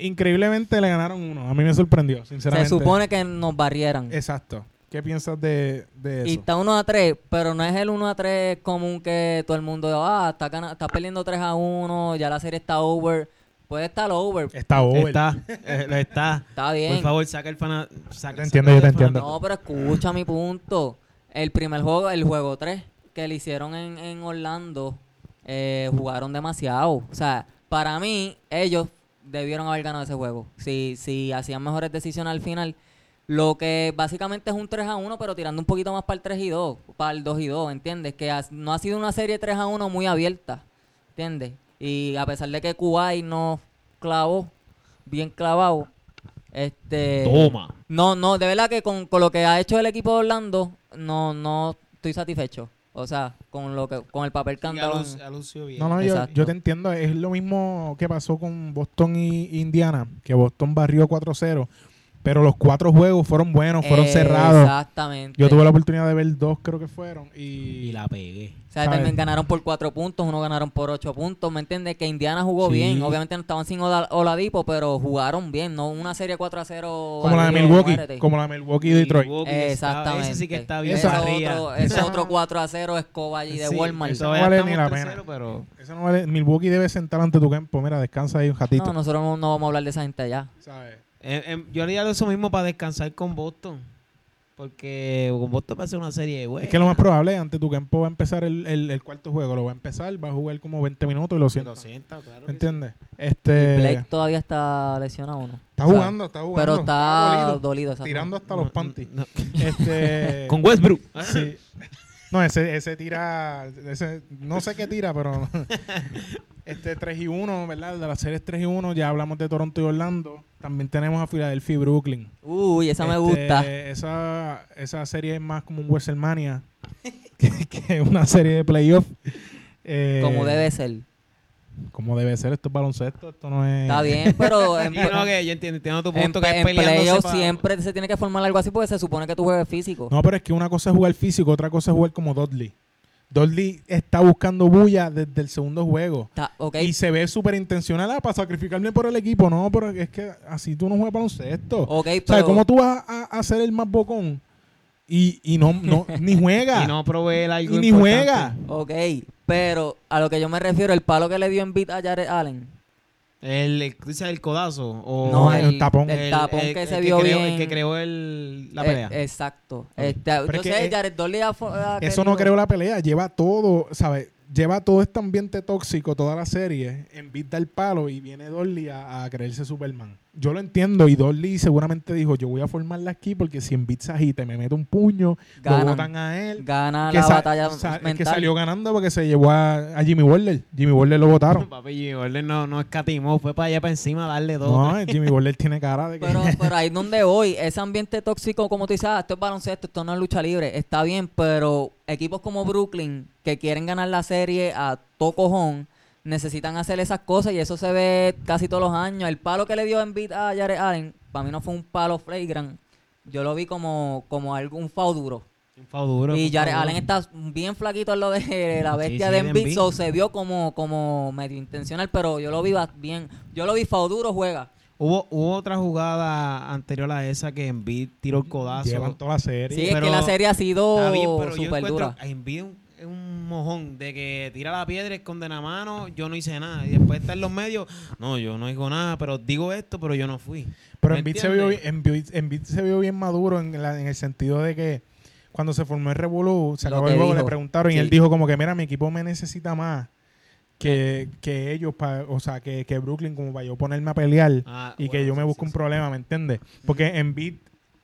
Increíblemente le ganaron uno. A mí me sorprendió,
Se
sinceramente.
supone que nos barrieran.
Exacto. ¿Qué piensas de, de
Y
eso?
está 1 a 3, pero no es el 1 a 3 común que todo el mundo, ah, está, gana- está perdiendo 3 a 1, ya la serie está over. Puede estar over,
Está over.
Está, eh, está.
está bien.
Por favor, saca el fana. Saca,
Te entiendo, yo te entiendo.
No, pero escucha mi punto. El primer juego, el juego 3 que le hicieron en, en Orlando, eh, jugaron demasiado. O sea, para mí, ellos debieron haber ganado ese juego. Si, si hacían mejores decisiones al final. Lo que básicamente es un 3 a 1, pero tirando un poquito más para el 3 y 2, para el 2 y 2, ¿entiendes? Que has- no ha sido una serie 3 a 1 muy abierta, ¿entiendes? Y a pesar de que Kuwait no clavó, bien clavado, este...
Toma.
No, no, de verdad que con, con lo que ha hecho el equipo de Orlando, no, no estoy satisfecho. O sea, con lo que, con el papel
bien.
No, no, yo, yo te entiendo. Es lo mismo que pasó con Boston y Indiana, que Boston barrió 4-0. Pero los cuatro juegos fueron buenos, fueron cerrados.
Exactamente.
Yo tuve la oportunidad de ver dos, creo que fueron. Y,
Y la pegué.
O sea, también ganaron por cuatro puntos, uno ganaron por ocho puntos, ¿me entiendes? Que Indiana jugó
Sí.
bien, obviamente no estaban sin Ola- Oladipo, pero jugaron bien, no una serie 4 a 0.
como la de Milwaukee.
muérete.
Como la de Milwaukee y Detroit.
Milwaukee está-
Exactamente.
Ese sí que está bien.
Ese otro, ese otro 4 a 0 escoba allí de
Sí,
Walmart.
eso- no vale ni la
3-0,
pena.
pero
Eso no vale. Milwaukee debe sentar ante tu campo. Mira, descansa ahí un ratito.
No, nosotros no, no vamos a hablar de esa gente ya.
¿sabes?
Eh, eh, yo haría eso mismo para descansar con Boston. Porque con Boston va a ser una serie buena.
Es que lo más probable, ante tu campo va a empezar el, el- el cuarto juego. Lo va a empezar, va a jugar como 20 minutos y lo siento.
Lo sienta, claro. que sí.
¿Entiendes? Este.
Blake todavía está lesionado, ¿no?
Está
O sea,
jugando, está jugando.
Pero está
dolido,
dolido. exacto.
tirando hasta los
No,
panties.
no.
Este.
Con Westbrook.
Sí. No, ese, ese tira. Ese, no sé qué tira, pero. este 3 y 1, ¿verdad? De las series 3 y 1, ya hablamos de Toronto y Orlando. También tenemos a Filadelfia y Brooklyn.
Uy, esa me
Este,
gusta.
Esa, esa serie es más como un WrestleMania que, que una serie de playoff. Eh,
Como debe ser.
Como debe ser. Esto es baloncesto, esto no es.
Está bien, pero en,
Sí, no, que yo entiendo, entiendo tu
en,
punto que es
en siempre se tiene que formar algo así porque se supone que tú juegues físico.
No, pero es que una cosa es jugar físico, otra cosa es jugar como Dudley. Dudley está buscando bulla desde el segundo juego.
Está- ok,
Y se ve súper intencional ah, para sacrificarme por el equipo. No, pero es que así tú no juegas baloncesto.
ok,
¿Sabes
pero...
cómo tú vas a, a ser el más bocón? Y, y no, no, ni juega.
Y no provee algo
Y ni
importante.
juega.
Ok, pero a lo que yo me refiero, el palo que le dio en beat a Jared Allen.
El, el, ¿tú dices el codazo. O
No,
el
el,
tapón.
El, tapón que se
el
vio
creó-
bien.
El que creó el, la
Eh,
pelea.
exacto. Este,
Pero
yo
es que
sé, Jared Dudley ha
Eso no creó la pelea. Lleva todo, ¿sabes? Lleva todo este ambiente tóxico, toda la serie, en beat del palo y viene Dolly a, a creerse Superman. Yo lo entiendo y Dolly seguramente dijo, yo voy a formarla aquí porque si en beat se agita y me mete un puño, lo
Ganan.
botan a él.
Gana
que
la
sa-
batalla mental.
que salió ganando porque se llevó a, a Jimmy Butler. Jimmy Butler lo votaron.
Papi, Jimmy Butler no, no escatimó, fue para allá para encima a darle dos.
no, Jimmy Butler tiene cara de que...
Pero, pero ahí donde voy, ese ambiente tóxico, como tú dices, ah, esto es baloncesto, esto no es lucha libre, está bien, pero equipos como Brooklyn, que quieren ganar la serie a todo cojón, necesitan hacer esas cosas y eso se ve casi todos los años. El palo que le dio en beat a Jared Allen, para mí no fue un palo flagrant, yo lo vi como, como algún foul duro.
Un foul duro.
Y Jared Allen está bien flaquito en lo de la bestia
sí,
de
de
Embiid,
Embiid.
so se vio como, como medio intencional, pero yo lo vi bien. Yo lo vi foul duro, juega.
Hubo, hubo otra jugada anterior a esa que Embiid tiró el codazo.
Llevan toda la serie.
Sí, es que la serie ha sido súper
encuentro
dura.
Embiid un, es un mojón de que tira la piedra, esconde la mano, yo no hice nada. Y después está en los medios, no, yo no digo nada, pero digo esto, pero yo no fui.
Pero
¿Me
Embiid se, vio bien,
entiendes?
Embiid- Embiid se vio bien maduro en, la- en el sentido de que cuando se formó el Revolú, se acabó el juego, le preguntaron y él dijo como que, mira, mi equipo me necesita más que, que ellos, pa- o sea, que, que Brooklyn como para yo ponerme a pelear
Ah,
y que yo me busque
sí,
un
sí.
problema, ¿me entiendes? Porque Embiid,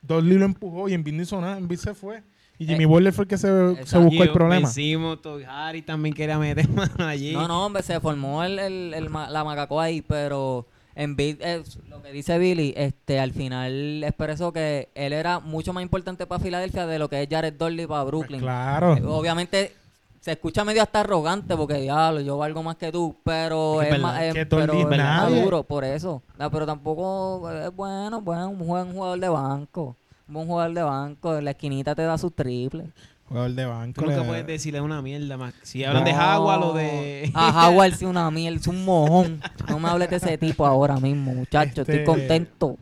Dolly lo empujó y Embiid no hizo nada, Embiid se fue. Y Jimmy
Eh,
Butler fue el que se, buscó el problema.
Vencimos, Toby Harry también quería meter mano allí.
No, no, hombre, se formó el, el, la macacoa ahí, pero en es lo que dice Billy, este, al final expresó que él era mucho más importante para Filadelfia de lo que es Jared Dudley para
Pues
Brooklyn.
claro.
Eh, Obviamente se escucha medio hasta arrogante porque diablo, yo valgo más que tú, pero
Es
más, es-
que
pero
es
más maduro por eso. Ah, pero tampoco es bueno, bueno, un buen jugador de banco. Un buen jugador de banco, en la esquinita te da sus triples.
Jugador de banco.
Nunca
le-
puedes decirle una mierda más. Si hablan de. Howard o de...
A Howard sí una miel, es un mojón. No me hables de ese tipo ahora mismo, muchacho.
Este-
Estoy contento.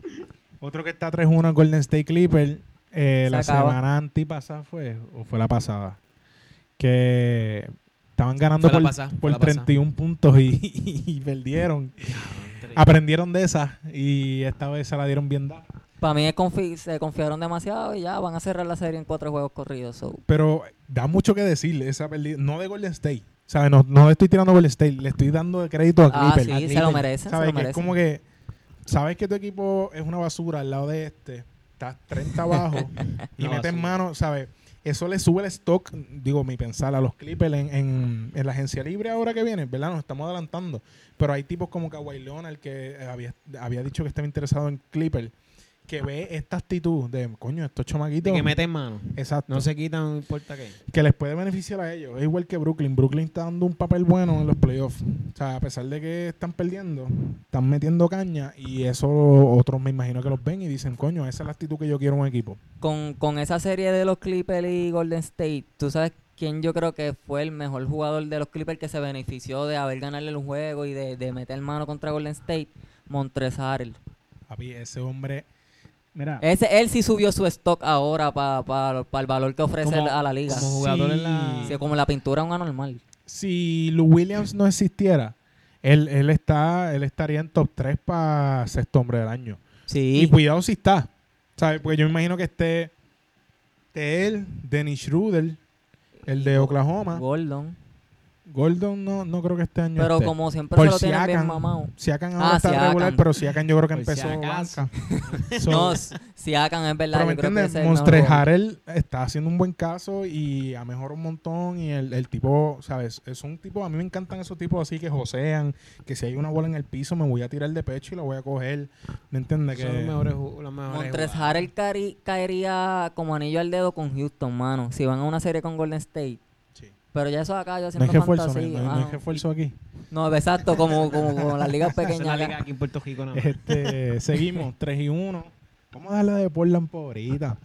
Otro que está 3-1 en Golden State Clipper. eh,
Se
la
acaba.
semana antipasada fue, o fue la pasada, que estaban ganando por,
pasada,
por
la pasada.
31 puntos y, y perdieron. Aprendieron de esa y esta vez se la dieron bien dada.
Para mí es confi- se confiaron demasiado y ya van a cerrar la serie en cuatro juegos corridos. so.
Pero da mucho que decirle esa pérdida, no de Golden State. ¿Sabes? No, no le estoy tirando Golden State, le estoy dando crédito a
Ah,
Clipper.
sí,
A
se lo merecen, se lo
Que es
merecen.
como que, sabes que tu equipo es una basura al lado de este, estás 30 abajo y metes mano, ¿sabes? Eso le sube el stock, digo, mi pensar, a los Clippers en, en, en la agencia libre ahora que viene, ¿verdad? Nos estamos adelantando. Pero hay tipos como Kawhi Leonard que había, había dicho que estaba interesado en Clipper, que ve esta actitud de, coño, estos chamaquitos.
De que meten mano.
Exacto.
No se quitan, no importa qué.
que les puede beneficiar a ellos. Es igual que Brooklyn. Brooklyn está dando un papel bueno en los playoffs. O sea, a pesar de que están perdiendo, están metiendo caña y eso otros me imagino que los ven y dicen, coño, esa es la actitud que yo quiero en un equipo.
Con, con esa serie de los Clippers y Golden State, ¿tú sabes quién yo creo que fue el mejor jugador de los Clippers que se benefició de haber ganarle un juego y de, de meter mano contra Golden State? Montrezl Harrell.
Papi, ese hombre... Mira,
Ese, él sí subió su stock ahora para el valor que ofrece
Como-
a la liga.
Como jugador
Sí.
en la...
Sí, como la pintura un anormal.
si Lou Williams no existiera, él, él, está, él estaría en top 3 para sexto hombre del año. Y
Sí.
cuidado si está. ¿Sabes? Porque yo me imagino que esté, esté él, Dennis Schroeder, el de Oklahoma.
Gordon.
Gordon no, no creo que este año
Pero
esté.
como siempre
Por
se lo tienen bien mamado.
Siakam ahora
Ah,
está
Siakam.
regular, pero Siakam yo creo que
Por
empezó banca. So,
No, si hagan es verdad.
pero me
yo creo que
entiendes, Monstre. Harrell está haciendo un buen caso y ha mejorado un montón y el, el tipo, ¿sabes? Es un tipo, a mí me encantan esos tipos así que josean, que si hay una bola en el piso me voy a tirar de pecho y la voy a coger. ¿Me entiendes?
Son los
Que
mejores, los.
Harrell caería como anillo al dedo con Houston, mano. Si van a una serie con Golden State. Pero ya eso acá yo
no
haciendo
hay refuerzo, no,
fantasía.
no no
mano.
refuerzo aquí.
No, exacto, como, como, como las ligas
es
pequeñas.
la
acá.
liga aquí en Puerto Rico. No.
Este, seguimos, 3 y 1. Vamos a darle de Portland por ahorita.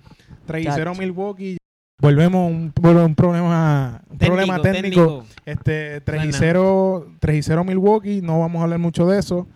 3 y 0
Chacho.
Milwaukee. Volvemos a un, un problema, un problema técnico. Este, 3 y
Buena.
0, 3 y 0 Milwaukee, no vamos a hablar mucho de eso.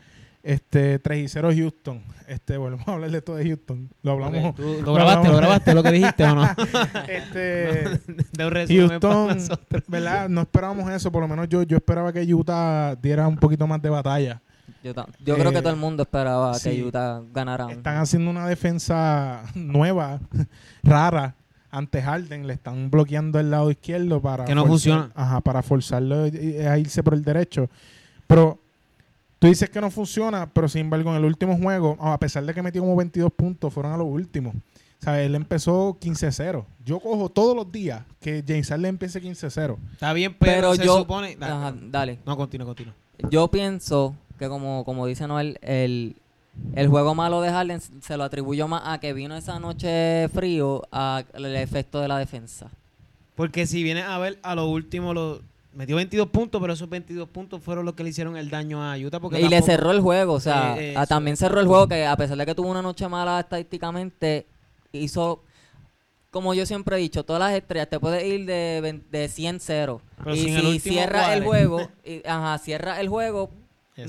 Este, 3 y 0 Houston. Este, volvemos a hablar de esto de Houston. Lo hablamos.
Ok, ¿tú
lo
¿Lo grabaste?
hablamos.
¿Lo grabaste lo que dijiste o no?
Este,
de un resumen para
Houston. ¿verdad? No esperábamos eso, por lo menos yo, yo esperaba que Utah diera un poquito más de batalla.
Yo, creo
Eh,
que todo el mundo esperaba
sí.
que Utah ganara.
Están haciendo una defensa nueva, rara, ante Harden. Le están bloqueando el lado izquierdo para...
Que no
forzar-
funciona.
Ajá, para forzarlo eh, a irse por el derecho. Pero tú dices que no funciona, pero sin embargo en el último juego, a pesar de que metió como 22 puntos, fueron a los últimos. O sea, él empezó 15-0. Yo cojo todos los días que James Harden empiece 15-0.
Está bien, pero,
Pero
se
yo-
supone... Dale,
Ajá, dale.
No, continúa, continúa.
Yo pienso que como, como dice Noel, el, el juego malo de Harden se lo atribuyo más a que vino esa noche frío al efecto de la defensa.
Porque si vienes a ver, a lo último lo metió 22 puntos, pero esos 22 puntos fueron los que le hicieron el daño a Utah. Porque
y le cerró el juego, o sea,
Eh, eh,
a-
eso.
también cerró el juego que a pesar de que tuvo una noche mala estadísticamente, hizo, como yo siempre he dicho, todas las estrellas te puedes ir de, de 100-0.
Pero
Y si cierra el juego, y, ajá, cierra el juego,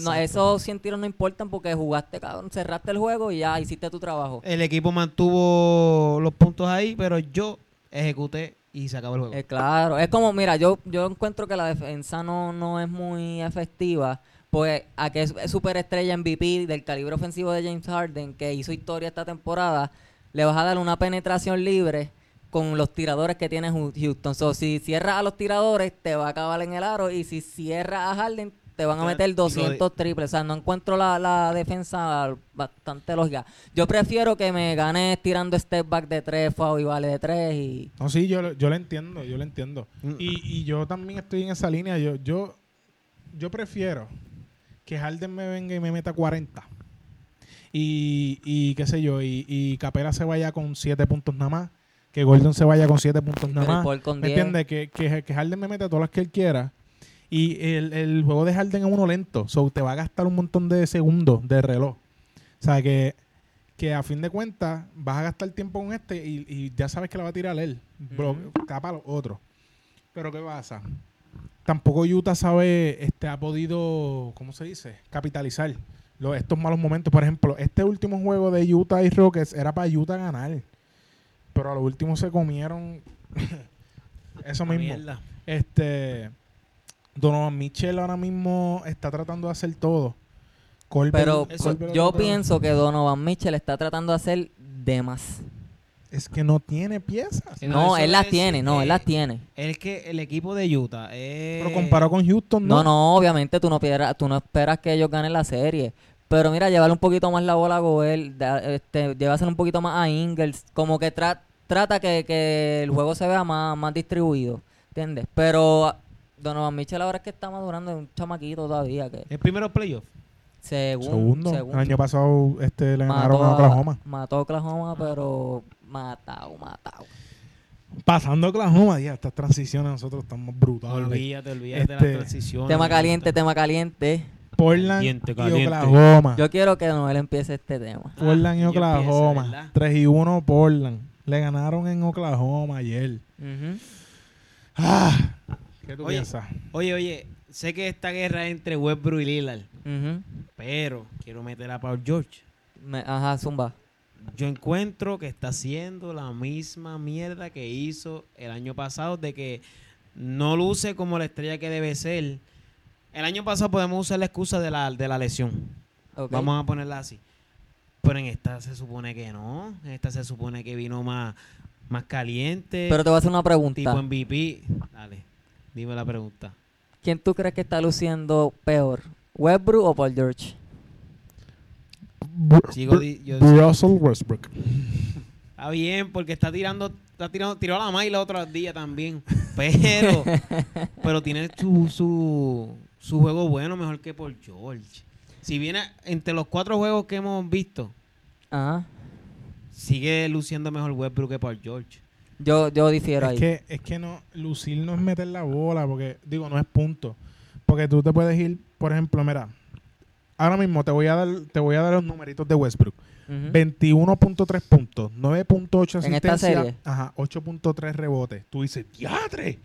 no, esos 100 tiros no importan porque jugaste, cabrón, cerraste el juego y ya hiciste tu trabajo.
El equipo mantuvo los puntos ahí, pero yo ejecuté y se acabó el juego.
Eh, claro, es como, mira, yo, yo encuentro que la defensa no, no es muy efectiva. Pues a que es superestrella MVP del calibre ofensivo de James Harden, que hizo historia esta temporada, le vas a dar una penetración libre con los tiradores que tiene Houston. So, si cierras a los tiradores, te va a acabar en el aro. Y si cierras a Harden, te van a meter
lo
200 triples. O sea, no encuentro la, la defensa bastante lógica. Yo prefiero que me gane tirando step back de 3, foul y vale de 3 y...
No, sí, yo, lo- yo lo entiendo, yo lo entiendo.
Mm.
Y, y yo también estoy en esa línea. Yo, yo, yo prefiero que Harden me venga y me meta 40. Y, y qué sé yo, y, y Capela se vaya con 7 puntos nada más. Que Gordon se vaya con 7 puntos nada más. ¿Me
10.
entiendes? Que, que, que Harden me meta todas las que él quiera. Y el, el juego de Harden es uno lento. So, te va a gastar un montón de segundos de reloj. O sea, que, que a fin de cuentas vas a gastar tiempo con este y, y ya sabes que la va a tirar él. Blo- Tapa a los otros. Pero ¿qué pasa? Tampoco Utah sabe, este, ha podido, ¿cómo se dice? Capitalizar los, estos malos momentos. Por ejemplo, este último juego de Utah y Rockets era para Utah ganar. Pero a lo último se comieron eso mismo.
mierda.
Este Donovan Mitchell ahora mismo está tratando de hacer todo. Colbert-
Pero
Colbert
yo pienso que Donovan Mitchell está tratando de hacer de más.
es que no tiene piezas.
No, él las tiene, no,
eh,
él las tiene.
Es que el equipo de Utah.
Pero comparado con Houston, no.
No, no, obviamente tú no, pierdas- tú no esperas que ellos ganen la serie. Pero mira, llevarle un poquito más la bola a Goel, este, llevárselo un poquito más a Ingles, como que tra- trata que, que el juego se vea más, más distribuido, ¿entiendes? Pero Donovan Mitchell ahora es que está madurando, es un chamaquito todavía. que
¿El primero playoff?
Según,
Segundo.
según-
El año pasado este, le ganaron a Oklahoma.
Mató a Oklahoma, pero matado, matado.
Pasando a Oklahoma, ya, estas transiciones nosotros estamos brutales.
Olvídate, olvídate de
Este,
las transiciones.
Tema caliente, tema caliente.
Portland y
caliente.
Oklahoma.
Yo quiero que Noel empiece este tema.
Portland y
Ah, yo empiezo,
Oklahoma.
¿verdad?
3 y 1 Portland. Le ganaron en Oklahoma ayer.
Ujú.
Ah, ¿Qué tú
Oye.
piensas?
Oye, oye, sé que esta guerra es entre Westbrook y Lillard, pero quiero meter a Paul George.
Me- ajá, Zumba.
Yo encuentro que está haciendo la misma mierda que hizo el año pasado, de que no luce como la estrella que debe ser. El año pasado podemos usar la excusa de la, de la lesión. Vamos a ponerla así. Pero en esta se supone que no. En esta se supone que vino más, más caliente.
Pero te voy a hacer una pregunta.
tipo MVP. Dale, dime la pregunta.
¿Quién tú crees que está luciendo peor? ¿Westbrook o Paul George?
Br-
Sigo
Br-
di- yo-
Russell Westbrook.
Está bien, porque está tirando, está tirando, tiró a la el otro día también. Pero, pero tiene su, su, su juego bueno mejor que por George. Si viene entre los cuatro juegos que hemos visto,
Ajá.
sigue luciendo mejor Westbrook que por George.
Yo, yo difiero
Es
ahí.
que, es que no, lucir no es meter la bola, porque, digo, no es punto. Porque tú te puedes ir, por ejemplo, mira, ahora mismo te voy a dar, te voy a dar los numeritos de Westbrook.
Ujú.
21.3 puntos, 9.8
¿En esta
asistencia,
serie?
ajá, 8.3 rebotes. Tú dices, diatre.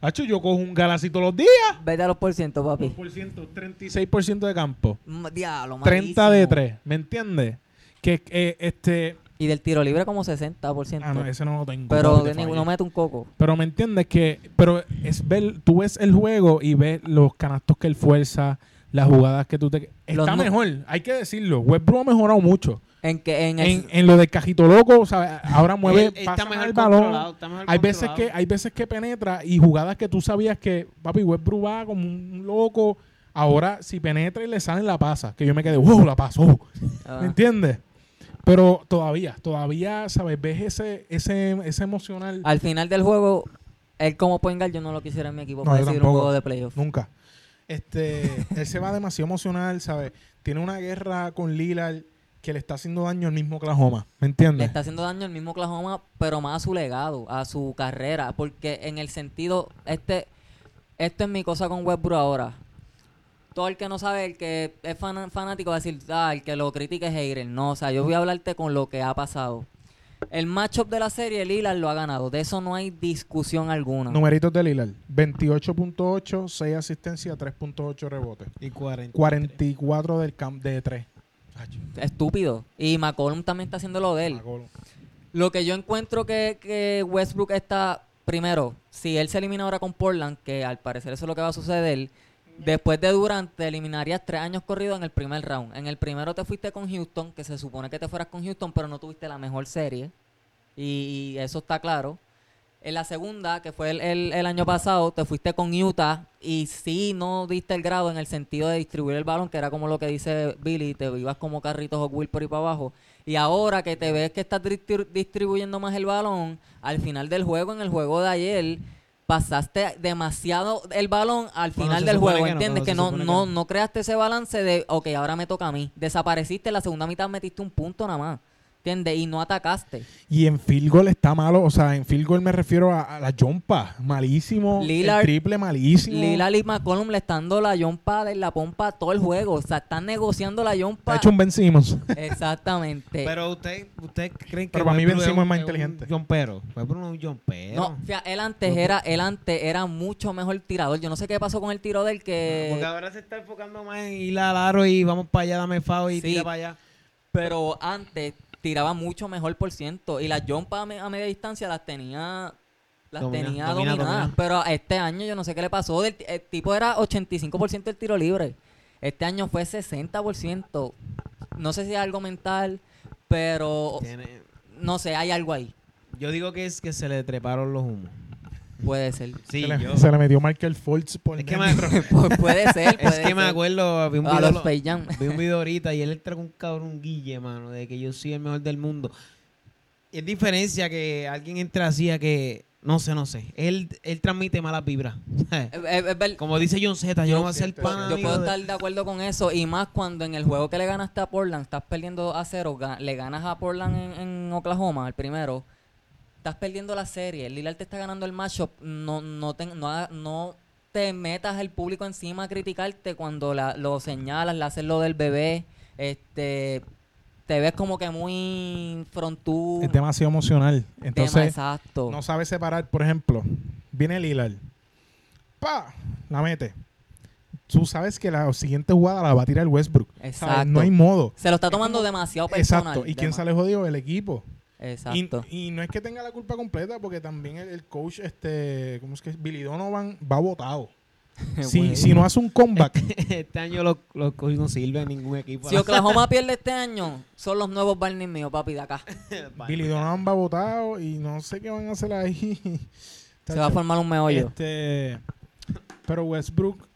Hacho, yo cojo un galaxy todos los días.
Vete a los por ciento, papi.
2%, 36% de campo.
Diablo,
30 de
malísimo.
3, ¿me entiendes? Que eh, este,
Y del tiro libre como 60%.
ah no, ese no lo tengo.
pero
papi, te
ni-
fallé.
no mete un coco.
Pero me entiendes que, pero es ver, tú ves el juego y ves los canastos que él fuerza, las jugadas que tú te... Está mejor, hay que decirlo. Westbrook ha mejorado mucho.
En que en el,
En, en lo del cajito loco, o sea, ahora mueve,
Él- él
pasa
está mejor
el balón.
controlado, está mejor
Hay veces, que, hay veces que penetra y jugadas que tú sabías que, papi, Westbrook va como un loco. Ahora, si penetra y le salen la pasa, que yo me quedé, wow, la pasó.
ah,
¿Me entiendes? Pero todavía, todavía, ¿sabes? Ves ese, ese, ese emocional.
al final del juego, él como guard, yo no lo quisiera en mi equipo
No,
para decidir un juego de playoff.
Nunca. Este, él se va demasiado emocional, ¿sabes? Tiene una guerra con Lillard que le está haciendo daño al mismo Oklahoma, ¿me
Le
entiendes?
está haciendo daño al mismo Oklahoma, pero más a su legado, a su carrera. Porque en el sentido, este, esto es mi cosa con Westbrook ahora. Todo el que no sabe, el que es fan- fanático va a decir, ah, el que lo critique es hater. No, o sea, yo voy a hablarte con lo que ha pasado. El matchup de la serie, Lillard lo ha ganado. De eso no hay discusión alguna.
Numeritos de Lillard. 28.8, 6 asistencias, 3.8 rebotes.
Y 40.
44 del camp de 3.
Estúpido. Y McCollum también está haciendo lo de él. Lo que yo encuentro que, que Westbrook está, primero, si él se elimina ahora con Portland, que al parecer eso es lo que va a suceder, después de Durant te eliminarías tres años corridos en el primer round. En el primero te fuiste con Houston, que se supone que te fueras con Houston, pero no tuviste la mejor serie. Y, eso está claro. En la segunda, que fue el, el- año pasado, te fuiste con Utah y sí no diste el grado en el sentido de distribuir el balón, que era como lo que dice Billy, te ibas como carritos o Will por ahí para abajo. Y ahora que te ves que estás distri- distribuyendo más el balón, al final del juego, en el juego de ayer, pasaste demasiado el balón al final del juego,
que
¿entiendes? Que no,
que
no,
no.
no creaste ese balance de, ok, ahora me toca a mí. Desapareciste, en la segunda mitad metiste un punto nada más, ¿entiendes? Y no atacaste.
Y en field goal está malo. O sea, en field goal me refiero a, a la jumpa. Malísimo.
Lillard-
el triple malísimo.
Lillard y McCollum le están dando la yompa de la pompa todo el juego. O sea, están negociando la
Ha
yompa.
hecho un Ben Simmons.
Exactamente.
Pero usted, usted creen que
Pero para mí Ben Simmons es más inteligente.
Un jompero. Westbrook no es un jompero.
no, fíjate, él antes era, él antes era mucho mejor tirador. Yo no sé qué pasó con el tiro del que.
Porque ahora se está enfocando más en ir al aro y vamos para allá, dame fao y
Sí.
tira para allá.
Pero antes tiraba mucho mejor por ciento. Y las jumpas a, me- a media distancia las tenía. Las
Domina-
tenía
domina,
dominadas.
domina.
Pero este año yo no sé qué le pasó. Del- el tipo era 85% del tiro libre. Este año fue 60%. No sé si es algo mental, pero
Tiene-
no sé, hay algo ahí.
Yo digo que es que se le treparon los humos.
Puede ser.
Sí,
se, le,
yo.
se le metió Michael Fultz por
Es que, me,
Pu- puede ser.
es
puede
que me acuerdo, vi un,
A
video,
los
lo-
Space Jam.
vi un video ahorita y él entra con un cabrón guille, mano, de que yo soy el mejor del mundo. Es diferencia que alguien entre así a que no sé, no sé. Él, él transmite malas vibras.
Es- es- es
Como dice John Z, yo no voy a ser pana.
Yo puedo estar de acuerdo con eso y más cuando en el juego que le ganaste a Portland estás perdiendo a cero, le ganas a Portland en, en Oklahoma, el primero, estás perdiendo la serie, Lillard te está ganando el matchup, no, no, te, no, haga- no te metas el público encima a criticarte cuando la- lo señalas, le haces lo del bebé, este te ves como que muy frontú.
Es demasiado emocional.
tema
Entonces,
exacto.
no sabe separar, por ejemplo, viene Lillard, pa, la mete. Tú sabes que la siguiente jugada la va a tirar Westbrook. ¿sabes?
Exacto.
No hay modo.
Se lo está tomando demasiado personal.
Exacto. ¿Y quién sale jodido? El equipo.
Exacto.
y no es que tenga la culpa completa, porque también el, el coach, este, ¿cómo es que es? Billy Donovan va votado. si,
Bueno.
si no hace un comeback,
Este año los los coaches no sirven en ningún equipo.
Si Oklahoma pierde este año, son los nuevos Barney míos, papi, de acá.
Billy Donovan va votado y no sé qué van a hacer ahí.
Se va a formar un meollo.
Este, pero Westbrook,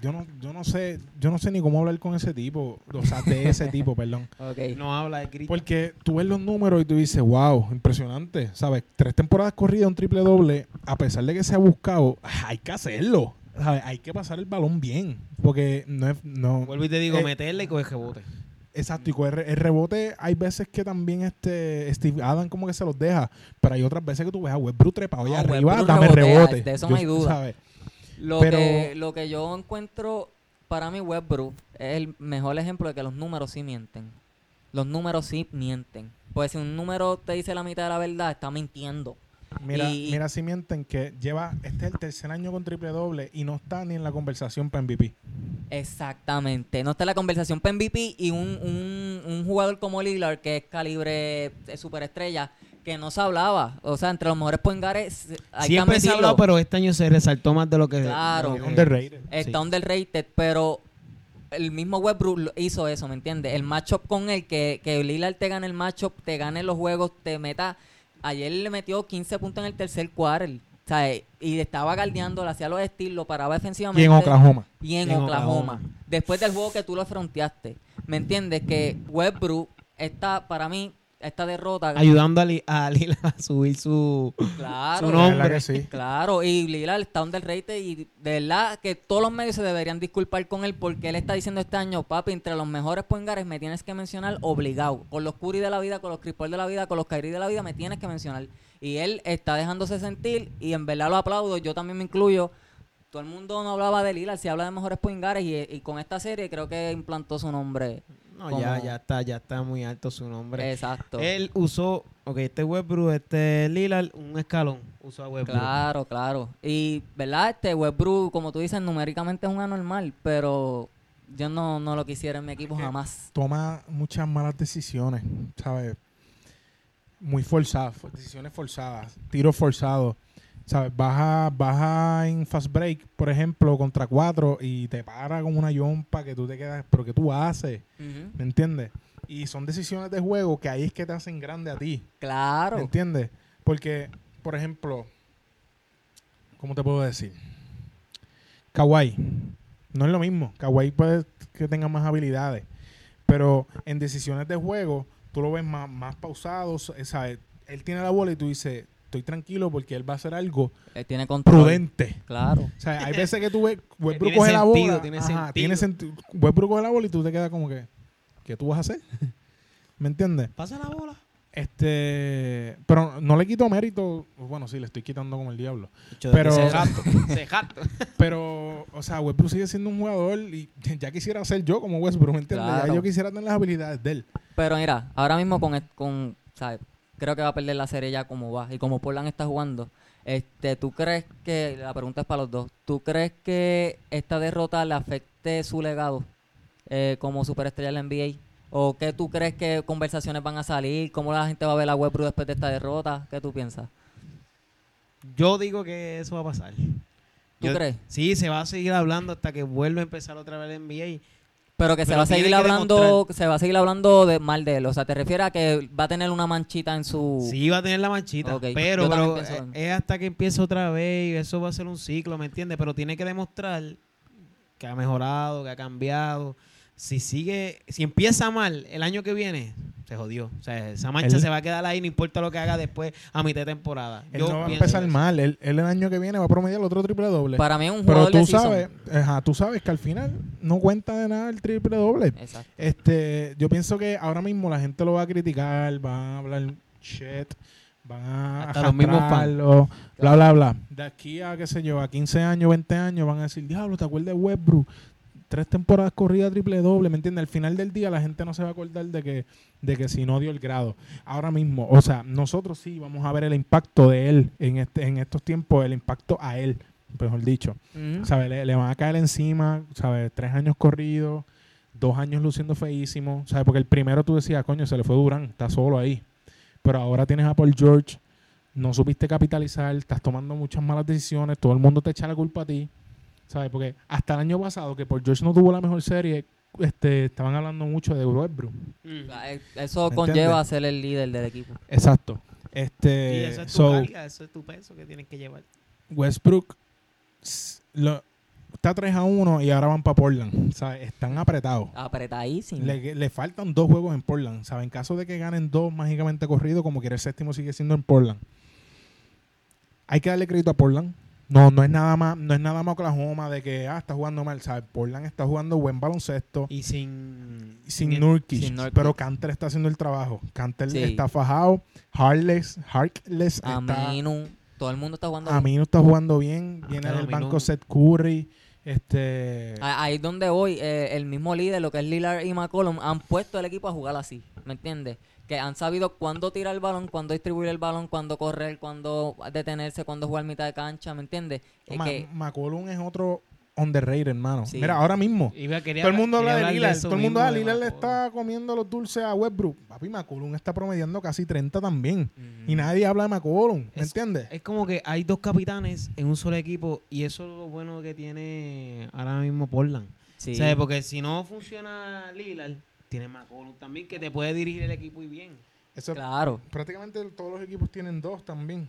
yo no, yo no sé, yo no sé ni cómo hablar con ese tipo, o sea, de ese tipo, perdón.
No habla de grito.
Porque tú ves los números y tú dices, wow, impresionante, ¿sabes? Tres temporadas corridas, un triple doble, a pesar de que se ha buscado, hay que hacerlo, ¿sabes? Hay que pasar el balón bien, porque no es, no,
Vuelvo y te digo,
Eh,
meterle y coger rebote.
Exacto, y con el, el rebote hay veces que también este Steve Adam como que se los deja, pero hay otras veces que tú ves a Westbrook trepado allá
No,
arriba,
Westbrook
dame
rebotea,
rebote.
de eso no hay duda.
¿sabes?
Lo,
Pero-
que, lo que yo encuentro para mí Westbrook es el mejor ejemplo de que los números sí mienten. Los números sí mienten. Pues si un número te dice la mitad de la verdad, está mintiendo.
Mira,
Y-
mira si mienten que lleva, este es el tercer año con triple doble y no está ni en la conversación para MVP.
Exactamente. No está la conversación para MVP y un, un, un jugador como Lillard, que es calibre de superestrella, que no se hablaba. O sea, entre los mejores poingares hay
Siempre
que
se ha
admitirlo.
hablado, pero este año se resaltó más de lo que.
Claro.
lo que-
Underrated.
Está
Sí.
underrated, pero el mismo Westbrook hizo eso, ¿me entiendes? El matchup con él, que, que Lillard te gane el matchup, te gane los juegos, te meta... Ayer le metió 15 puntos en el tercer quarter, ¿sabes? Y estaba guardeando, le hacía los estilos, lo paraba defensivamente.
Y en Oklahoma.
Y en
Y en
Oklahoma.
Oklahoma.
Después del juego que tú lo fronteaste. ¿Me entiendes? Que Westbrook está, para mí, esta derrota...
Ayudando a, Li- a Lila a subir su.
Claro.
su nombre.
que sí.
Claro, y Lillard está underrated y de verdad que todos los medios se deberían disculpar con él porque él está diciendo este año, papi, entre los mejores poingares me tienes que mencionar obligado. Con los Curry de la vida, con los Chris Paul de la vida, con los Kyrie de la vida me tienes que mencionar. Y él está dejándose sentir y en verdad lo aplaudo, yo también me incluyo. Todo el mundo no hablaba de Lillard, se habla de mejores poingares y, y con esta serie creo que implantó su nombre.
No,
Como-
ya, ya está, ya está muy alto su nombre.
Exacto.
Él usó, ok, este Westbrook, este Lillard, un escalón. Usó a Westbrook.
Claro, claro. Y, ¿verdad? Este Westbrook, como tú dices, numéricamente es un anormal, pero yo no, no lo quisiera en mi equipo
Eh,
jamás.
Toma muchas malas decisiones, ¿sabes? Muy forzadas, fo- decisiones forzadas, tiros forzados. ¿Sabes? Baja, baja en fast break, por ejemplo, contra cuatro y te para como una yompa que tú te quedas, pero ¿qué tú haces? ¿Me entiendes? Y son decisiones de juego que ahí es que te hacen grande a ti. ¿Me
Claro.
entiendes? Porque, por ejemplo, ¿cómo te puedo decir? Kawhi. No es lo mismo. Kawhi puede que tenga más habilidades. Pero en decisiones de juego, tú lo ves más, más pausado. ¿sabes? Él tiene la bola y tú dices, estoy tranquilo porque él va a hacer algo
Él tiene control.
prudente.
Claro.
O sea, hay veces que tú ves, Westbrook coge la
sentido,
bola.
tiene
ajá,
sentido.
tiene senti- Westbrook coge la bola y tú te quedas como que, ¿qué tú vas a hacer? ¿Me entiendes?
Pasa la bola.
Este, pero no le quito mérito. Bueno, sí, le estoy quitando como el diablo.
Pero.
Pero-
Se jato. Se jato.
Pero, o sea, Westbrook sigue siendo un jugador y ya quisiera ser yo como Westbrook, ¿me entiendes?
Claro.
Ya yo quisiera tener las habilidades de él.
Pero mira, ahora mismo con, con ¿sabes? Creo que va a perder la serie ya como va. Y como Portland está jugando. Este, ¿Tú crees que, la pregunta es para los dos, ¿tú crees que esta derrota le afecte su legado eh, como superestrella de la NBA? ¿O qué tú crees que conversaciones van a salir? ¿Cómo la gente va a ver a Westbrook después de esta derrota? ¿Qué tú piensas?
Yo digo que eso va a pasar.
¿Tú
Yo-
crees?
Sí, se va a seguir hablando hasta que vuelva a empezar otra vez el NBA.
Pero que se
Pero
va a seguir hablando,
demostrar.
se va a seguir hablando de mal de él. O sea, te refieres a que va a tener una manchita en su
Sí, va a tener la manchita.
Ok,
Pero, es hasta que empiece otra vez y eso va a ser un ciclo, ¿me entiendes? Pero tiene que demostrar que ha mejorado, que ha cambiado. Si sigue, si empieza mal el año que viene, se jodió. O sea, esa mancha
Él-
se va a quedar ahí, no importa lo que haga después a mitad de temporada.
Él
Yo
no va a empezar
eso.
mal. Él, él el año que viene va a promediar otro triple doble.
Para mí es un
Pero
jugador
tú
de season.
sabes, ajá, tú sabes que al final no cuenta de nada el triple doble.
Exacto.
Este, yo pienso que ahora mismo la gente lo va a criticar, van a hablar shit, van a
Hasta los mismos
arrastrarlo, bla bla bla. De aquí a qué sé yo, a 15 años, 20 años van a decir, "Diablo, ¿te acuerdas de Westbrook? Tres temporadas corridas triple doble, ¿me entiendes? Al final del día la gente no se va a acordar de que de que si no dio el grado. Ahora mismo, o sea, nosotros sí vamos a ver el impacto de él en este en estos tiempos, el impacto a él, mejor dicho.
Ujú.
¿Sabes? Le, le van a caer encima, ¿sabes? Tres años corridos, dos años luciendo feísimo, ¿sabes? Porque el primero tú decías, coño, se le fue Durán, está solo ahí. Pero ahora tienes a Paul George, no supiste capitalizar, estás tomando muchas malas decisiones, todo el mundo te echa la culpa a ti, ¿sabes? Porque hasta el año pasado, que Paul George no tuvo la mejor serie, este, estaban hablando mucho de Westbrook.
Mm.
Ah, eh, Eso
¿Me
conlleva ser el líder del equipo.
Exacto.
Y
Este,
eso es tu
so,
carga, eso es tu peso que tienes que llevar.
Westbrook lo- está 3 a 1 y ahora van para Portland, ¿sabes? Están apretados.
Apretadísimo.
Le, le faltan dos juegos en Portland. ¿sabe? En caso de que ganen dos mágicamente corridos, como quiere el séptimo sigue siendo en Portland. Hay que darle crédito a Portland. No, no es nada más, no es nada más Oklahoma de que ah, está jugando mal. ¿sabes? Portland está jugando buen baloncesto.
Y sin...
sin Nurkic,
sin Nurkic.
pero Canter está haciendo el trabajo. Canter
Sí.
está fajado. Harless, Harkless está.
Aminu. Todo el mundo está jugando. bien.
Amino está jugando bien. Viene
Claro,
del
Aminu.
banco Seth Curry. Este.
Ah, Ahí es donde voy. eh, el mismo líder, lo que es Lillard y McCollum, han puesto el equipo a jugar así. ¿Me entiendes? Que han sabido cuándo tirar el balón, cuándo distribuir el balón, cuándo correr, cuándo detenerse, cuándo jugar mitad de cancha. ¿Me entiendes? Eh,
Ma-
que-
McCollum es otro underrated, hermano.
Sí.
Mira, ahora mismo.
Iba- quería
Todo el mundo habla de Lillard. Todo el mundo a
de
Lillard le está comiendo los dulces a Westbrook. Papi, McCollum está promediando casi 30 también. Y nadie habla de McCollum. ¿Me
Es-
entiendes?
Es como que hay dos capitanes en un solo equipo y eso es lo bueno que tiene ahora mismo Portland.
Sí.
O sea, porque si no funciona Lillard, tiene McCollum también que te puede dirigir el equipo y bien.
Eso,
Claro.
Prácticamente todos los equipos tienen dos también.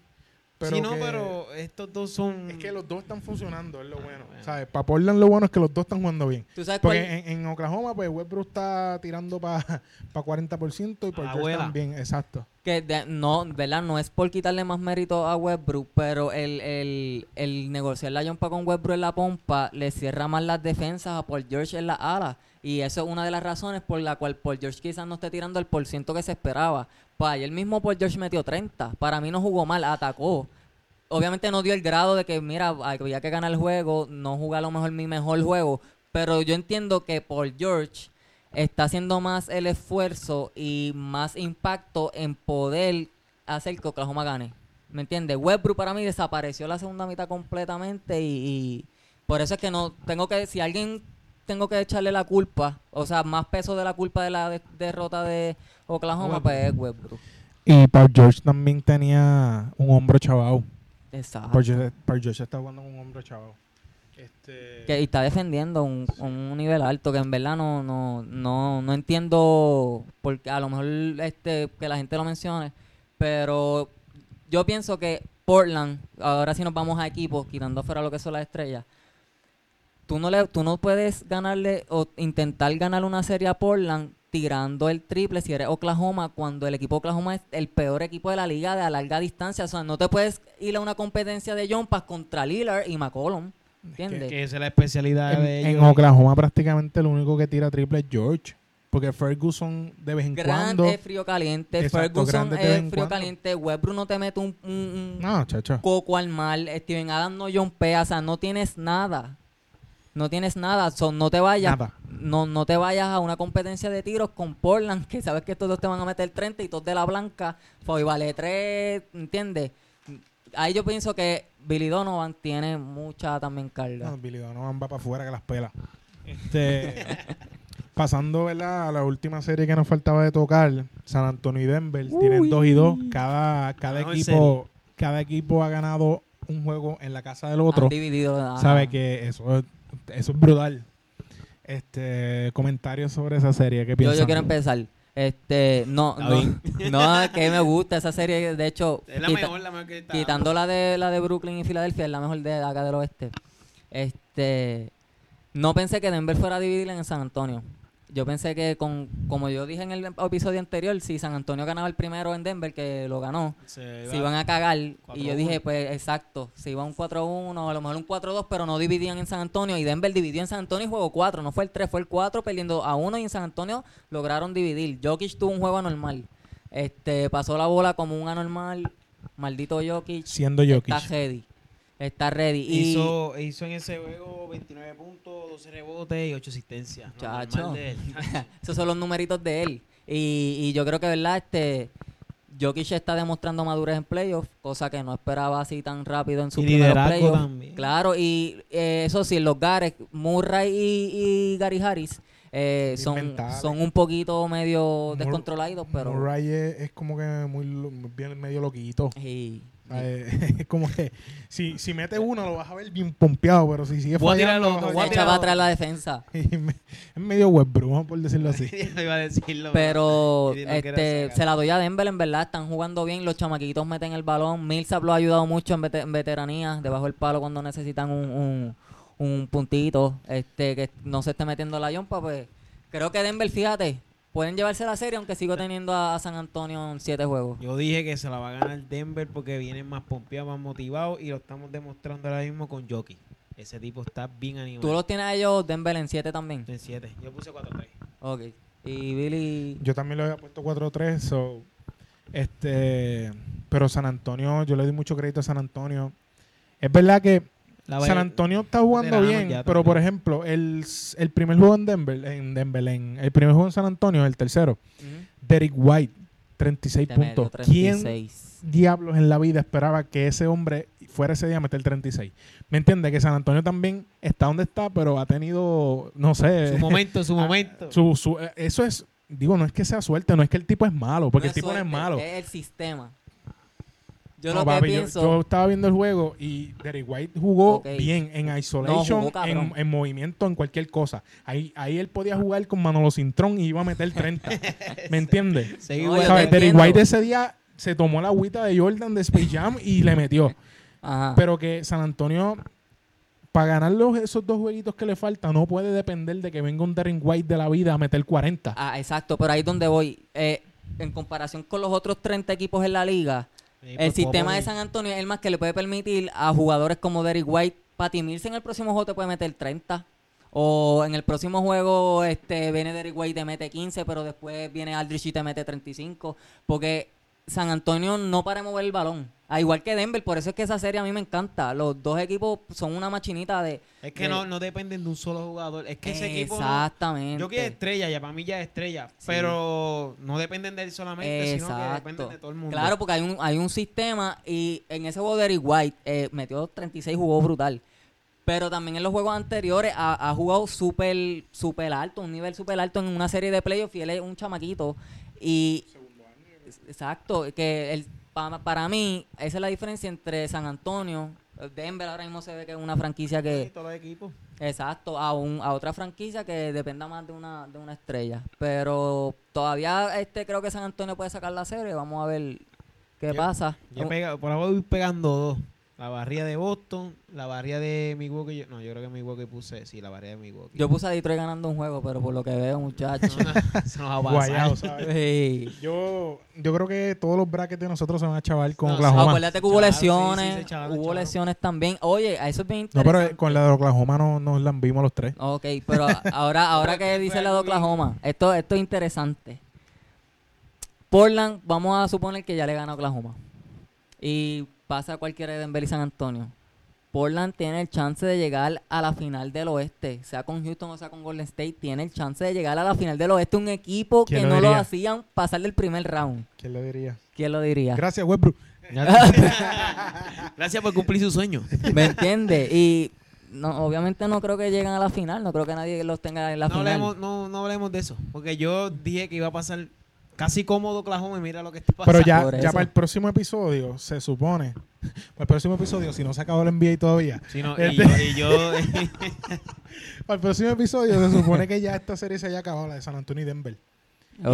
Pero
sí, no,
que-
pero estos dos son...
Es que los dos están funcionando, es lo bueno.
bueno.
¿Sabes? Para Portland lo bueno es que los dos están jugando bien.
¿Tú sabes cuál?
Porque en, en Oklahoma, pues Westbrook está tirando para 40% y por
la
George también. Exacto.
Que de- no, ¿verdad? No es por quitarle más mérito a Westbrook, pero el, el, el negociar la jumpa con Westbrook en la pompa le cierra más las defensas a Paul George en la ala. Y eso es una de las razones por la cual Paul George quizás no esté tirando el por ciento que se esperaba. Pues ayer mismo Paul George metió 30. Para mí no jugó mal, atacó. Obviamente no dio el grado de que, mira, había que ganar el juego, no jugué a lo mejor mi mejor juego. Pero yo entiendo que Paul George está haciendo más el esfuerzo y más impacto en poder hacer que Oklahoma gane. ¿Me entiendes? Westbrook para mí desapareció la segunda mitad completamente y, y por eso es que no tengo que si alguien tengo que echarle la culpa, o sea, más peso de la culpa de la de- derrota de Oklahoma, pues es Westbrook.
Y Paul George también tenía un hombro chavao.
Exacto.
Paul George, Paul George está jugando con un hombro chavao. Este,
Que y está defendiendo un, un nivel alto que en verdad no no no no entiendo porque a lo mejor este que la gente lo mencione, pero yo pienso que Portland, ahora si nos vamos a equipos, quitando fuera lo que son las estrellas, tú no le tú no puedes ganarle o intentar ganar una serie a Portland tirando el triple si eres Oklahoma cuando el equipo Oklahoma es el peor equipo de la liga de a larga distancia, o sea, no te puedes ir a una competencia de jumpas contra Lillard y McCollum, ¿entiendes?
Que esa es la especialidad
en,
de
en
ellos.
Oklahoma prácticamente el único que tira triple es George. Porque Ferguson de vez en
Grant
cuando...
es frío caliente,
Exacto,
Ferguson
es de vez
es
en
frío
cuando.
caliente, Westbrook no te mete un, un- un
No,
coco al mal, Steven Adams no jompea, o sea, no tienes nada. No tienes nada, so, no te vayas
Nada.
no, no te vayas a una competencia de tiros con Portland, que sabes que estos dos te van a meter 30 y todos de la blanca, Foy vale 3, ¿entiendes? Ahí yo pienso que Billy Donovan tiene mucha también carga.
No, Billy Donovan va para afuera que las pela. Este, pasando ¿verdad? a la última serie que nos faltaba de tocar, San Antonio y Denver tienen 2 y 2. Cada, cada equipo cada equipo ha ganado un juego en la casa del
Han
otro.
dividido, ajá.
Sabe que eso, es- eso es brutal. Este, comentarios sobre esa serie, ¿qué
Yo,
piensan?
yo quiero empezar. Este, no, no, no, que me gusta esa serie. De hecho,
Es la
quita-
mejor, la mejor que está.
quitando la de la de Brooklyn y Filadelfia, es la mejor de acá del oeste. Este, no pensé que Denver fuera a dividir en San Antonio. Yo pensé que con, como yo dije en el episodio anterior, si San Antonio ganaba el primero en Denver, que lo ganó, se, iban a cagar. Y yo dije, pues exacto, se iba un 4-1, a lo mejor un 4-2, pero no dividían en San Antonio. Y Denver dividió en San Antonio y jugó 4, no fue el 3, fue el 4, perdiendo a 1 y en San Antonio lograron dividir. Jokic tuvo un juego anormal. Este, pasó la bola como un anormal, maldito Jokic.
Siendo Jokic.
Está. Está ready.
Hizo, hizo en ese juego 29 puntos, 12 rebotes y 8 asistencias.
Chacho. Esos son los numeritos de él. Y, y yo creo que, ¿verdad? Este, Jokic está demostrando madurez en playoffs, cosa que no esperaba así tan rápido en su primer playoff. Claro, y eh, eso sí, los Gares, Murray y, Gary Harris eh, son, son un poquito medio descontrolados, pero...
Murray es, como que muy bien medio loquito. Sí. Eh, es como que si, si mete uno lo vas a ver bien pompeado, pero si sigue fallando...
Voy a echa atrás la defensa.
es medio web, por decirlo así.
iba a decirlo,
pero este, se la doy a Denver, en verdad, están jugando bien, los chamaquitos meten el balón, Millsap lo ha ayudado mucho en, veteranía, debajo del palo cuando necesitan un, un, un puntito, este que no se esté metiendo la yompa, pues creo que Denver, fíjate, pueden llevarse la serie, aunque sigo teniendo a, San Antonio en siete juegos.
Yo dije que se la va a ganar Denver porque vienen más pompeados, más motivados y lo estamos demostrando ahora mismo con Jockey. Ese tipo está bien animado.
¿Tú los tienes a ellos Denver en siete también?
En siete. Yo puse 4-3.
Ok. Y Billy...
Yo también lo había puesto 4-3, so... Este... Pero San Antonio, yo le doy mucho crédito a San Antonio. Es verdad que San Antonio está jugando bien, pero por ejemplo, el, primer juego en Denver, en Denver, en, el primer juego en San Antonio, el tercero, Derek White, 36 puntos. ¿Quién diablos en la vida esperaba que ese hombre fuera ese día a meter 36? ¿Me entiendes? Que San Antonio también está donde está, pero ha tenido, no sé...
Su momento, su momento.
Eh, eso es, digo, no es que sea suerte, no es que el tipo es malo, porque el tipo no es malo.
Es el sistema. Yo lo que pienso...
yo, estaba viendo el juego y Derek White jugó bien en isolation, en, movimiento, en cualquier cosa. Ahí, ahí él podía jugar con Manolo Cintrón y iba a meter 30. ¿Me entiendes? Derek White ese día se tomó la agüita de Jordan de Space Jam y le metió. Pero que San Antonio, para ganar esos dos jueguitos que le faltan, no puede depender de que venga un Derek White de la vida a meter 40.
Ah, exacto, pero ahí es donde voy. Eh, en comparación con los otros 30 equipos en la liga, el sistema de San Antonio es el más que le puede permitir a jugadores como Derek White patimirse en el próximo juego te puede meter 30. O en el próximo juego este viene Derek White y te mete 15, pero después viene Aldrich y te mete 35. Porque San Antonio no para mover el balón. A igual que Denver, por eso es que esa serie a mí me encanta. Los dos equipos son una machinita de...
Es que no, no dependen de un solo jugador. Es que ese equipo...
Exactamente.
yo quiero estrella, ya para mí ya es estrella. Pero no dependen de él solamente, sino que dependen de todo el mundo.
Claro, porque hay un, hay un sistema y en ese juego de Eric White eh, metió 36 jugó brutal. Pero también en los juegos anteriores ha, jugado súper super alto, un nivel súper alto en una serie de playoffs y él es un chamaquito. Y... Exacto, que el para mí, esa es la diferencia entre San Antonio, Denver ahora mismo se ve que es una franquicia que... Exacto, a, un, a otra franquicia que dependa más de una, de una estrella. Pero todavía este creo que San Antonio puede sacar la serie, vamos a ver qué pasa.
por ahora voy pegando dos. La barría de Boston, la barría de Milwaukee. no, yo creo que Milwaukee puse, sí, la barría de Milwaukee.
Yo puse a Detroit ganando un juego, pero por lo que veo, muchachos.
se nos Guayado, ¿sabes? Yo, yo creo que todos los brackets de nosotros se van a chaval con Oklahoma.
Acuérdate que hubo lesiones, hubo lesiones también. Oye, a eso es bien interesante.
No, pero con la de Oklahoma no nos la vimos los tres.
Ok, pero ahora, ahora que dice la de Oklahoma, esto, esto es interesante. Portland, vamos a suponer que ya le gana a Oklahoma. Y pasa a cualquiera de Denver y San Antonio, Portland tiene el chance de llegar a la final del oeste, sea con Houston o sea con Golden State, tiene el chance de llegar a la final del oeste, un equipo que no lo hacían pasar del primer round.
¿Quién lo diría?
¿Quién lo diría?
Gracias, Webbru.
Gracias por cumplir su sueño.
¿Me entiendes? Y no, obviamente no creo que lleguen a la final, no creo que nadie los tenga en la final.
Hablemos, no, no hablemos de eso, porque yo dije que iba a pasar casi cómodo Oklahoma y mira lo que está
pasando. Pero ya, ya para el próximo episodio, se supone, para el próximo episodio, si no se acabó el NBA todavía.
este, y yo...
para el próximo episodio se supone que ya esta serie se haya acabado, la de San Antonio y Denver.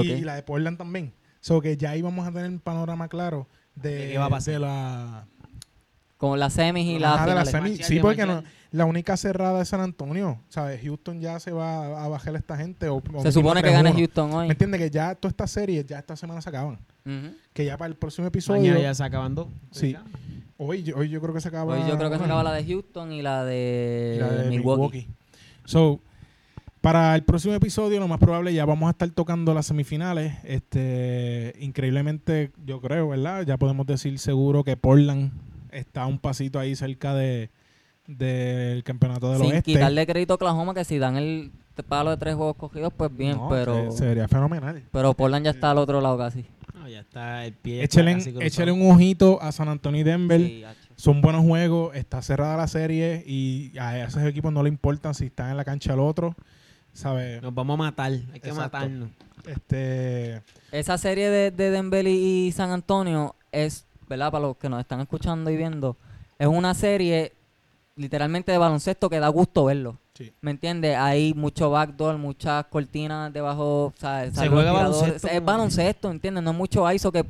Y, la de Portland también. So que ya íbamos a tener un panorama claro de,
qué va a pasar?
de la
Con las semis y las
de la
finales.
semi-
Marcial,
Sí,
de
porque no. La única cerrada es San Antonio. ¿Sabes? Houston ya se va a bajar a esta gente. O, o
Se supone que
3-1.
Houston hoy.
¿Me entiendes? Que ya todas estas series, ya esta semana se acaban. Que ya para el próximo episodio.
Mañana ya se acaban dos.
Sí. Hoy, yo- hoy yo creo que se acaba.
Hoy yo creo que se acaba la de Houston y la de,
y la de
Milwaukee.
Milwaukee. So, para el próximo episodio, lo más probable ya vamos a estar tocando las semifinales. Este, increíblemente, yo creo, ¿verdad? Ya podemos decir seguro que Portland está un pasito ahí cerca de del campeonato del
Sin
oeste.
quitarle crédito a Oklahoma, que si dan el palo de tres juegos cogidos, pues bien,
No,
pero
se- sería fenomenal.
pero Portland ya está al otro lado casi.
No, ya está el pie.
Échale, échale un ojito a San Antonio y Denver.
Sí.
Son buenos juegos, está cerrada la serie y a esos equipos no le importan si están en la cancha el otro. ¿Sabes?
Nos vamos a matar. Hay que
Exacto.
matarnos.
Este,
Esa serie de, de Denver y San Antonio es, ¿verdad? Para los que nos están escuchando y viendo, es una serie literalmente de baloncesto que da gusto verlo.
Sí.
¿Me entiendes? Hay mucho backdoor, muchas cortinas debajo, ¿sabes?
Se
Salen
juega baloncesto
Es baloncesto, ¿entiendes? No es mucho ISO que,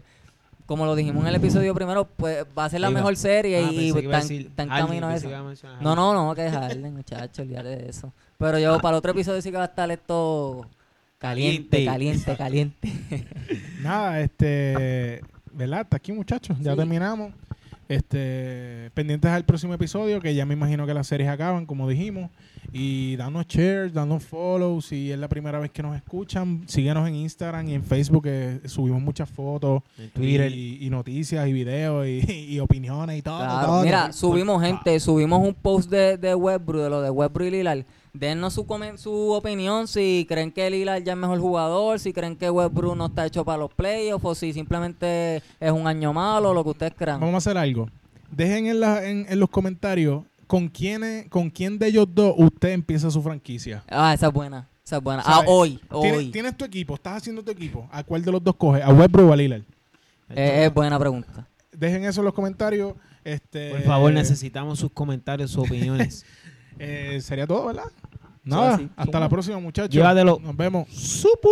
como lo dijimos en el episodio primero, pues va a ser la
Ahí va.
mejor serie
Ah,
y
Harden,
camino a eso.
a mencionar
No, no, no, que Harden, muchacho, olvídate de eso. Pero yo para el otro episodio sí que va a estar esto caliente,
Caliente.
caliente, caliente.
Nada, este, ¿verdad? Hasta aquí, muchachos. Ya
Sí.
terminamos. Este, pendientes al próximo episodio, que ya me imagino que las series acaban, como dijimos. Y danos shares, danos follow. Si es la primera vez que nos escuchan, síguenos en Instagram y en Facebook, que subimos muchas fotos,
En Twitter.
y, y noticias y videos y, y opiniones y todo.
Claro,
todo.
Mira, subimos gente, subimos un post de, de Westbrook, de lo de Westbrook y Lillard. Dennos su, comen- su opinión si creen que Lillard ya es mejor jugador, si creen que Westbrook no está hecho para los playoffs o si simplemente es un año malo, lo que ustedes crean.
Vamos a hacer algo. Dejen en, la- en, en los comentarios con quién, con quién de ellos dos usted empieza su franquicia.
Ah, esa es buena, esa es buena. Ah,
¿Sabes?
hoy,
¿Tienes,
hoy.
tienes tu equipo, estás haciendo tu equipo. ¿A cuál de los dos coges? ¿A Westbrook o a Lillard?
Eh, es buena pregunta.
Dejen eso en los comentarios. Este,
Por favor, necesitamos sus comentarios, sus opiniones.
eh, sería todo, ¿verdad? Nada. Hasta la próxima, muchachos.
Llévatelo.
Nos vemos. Supu.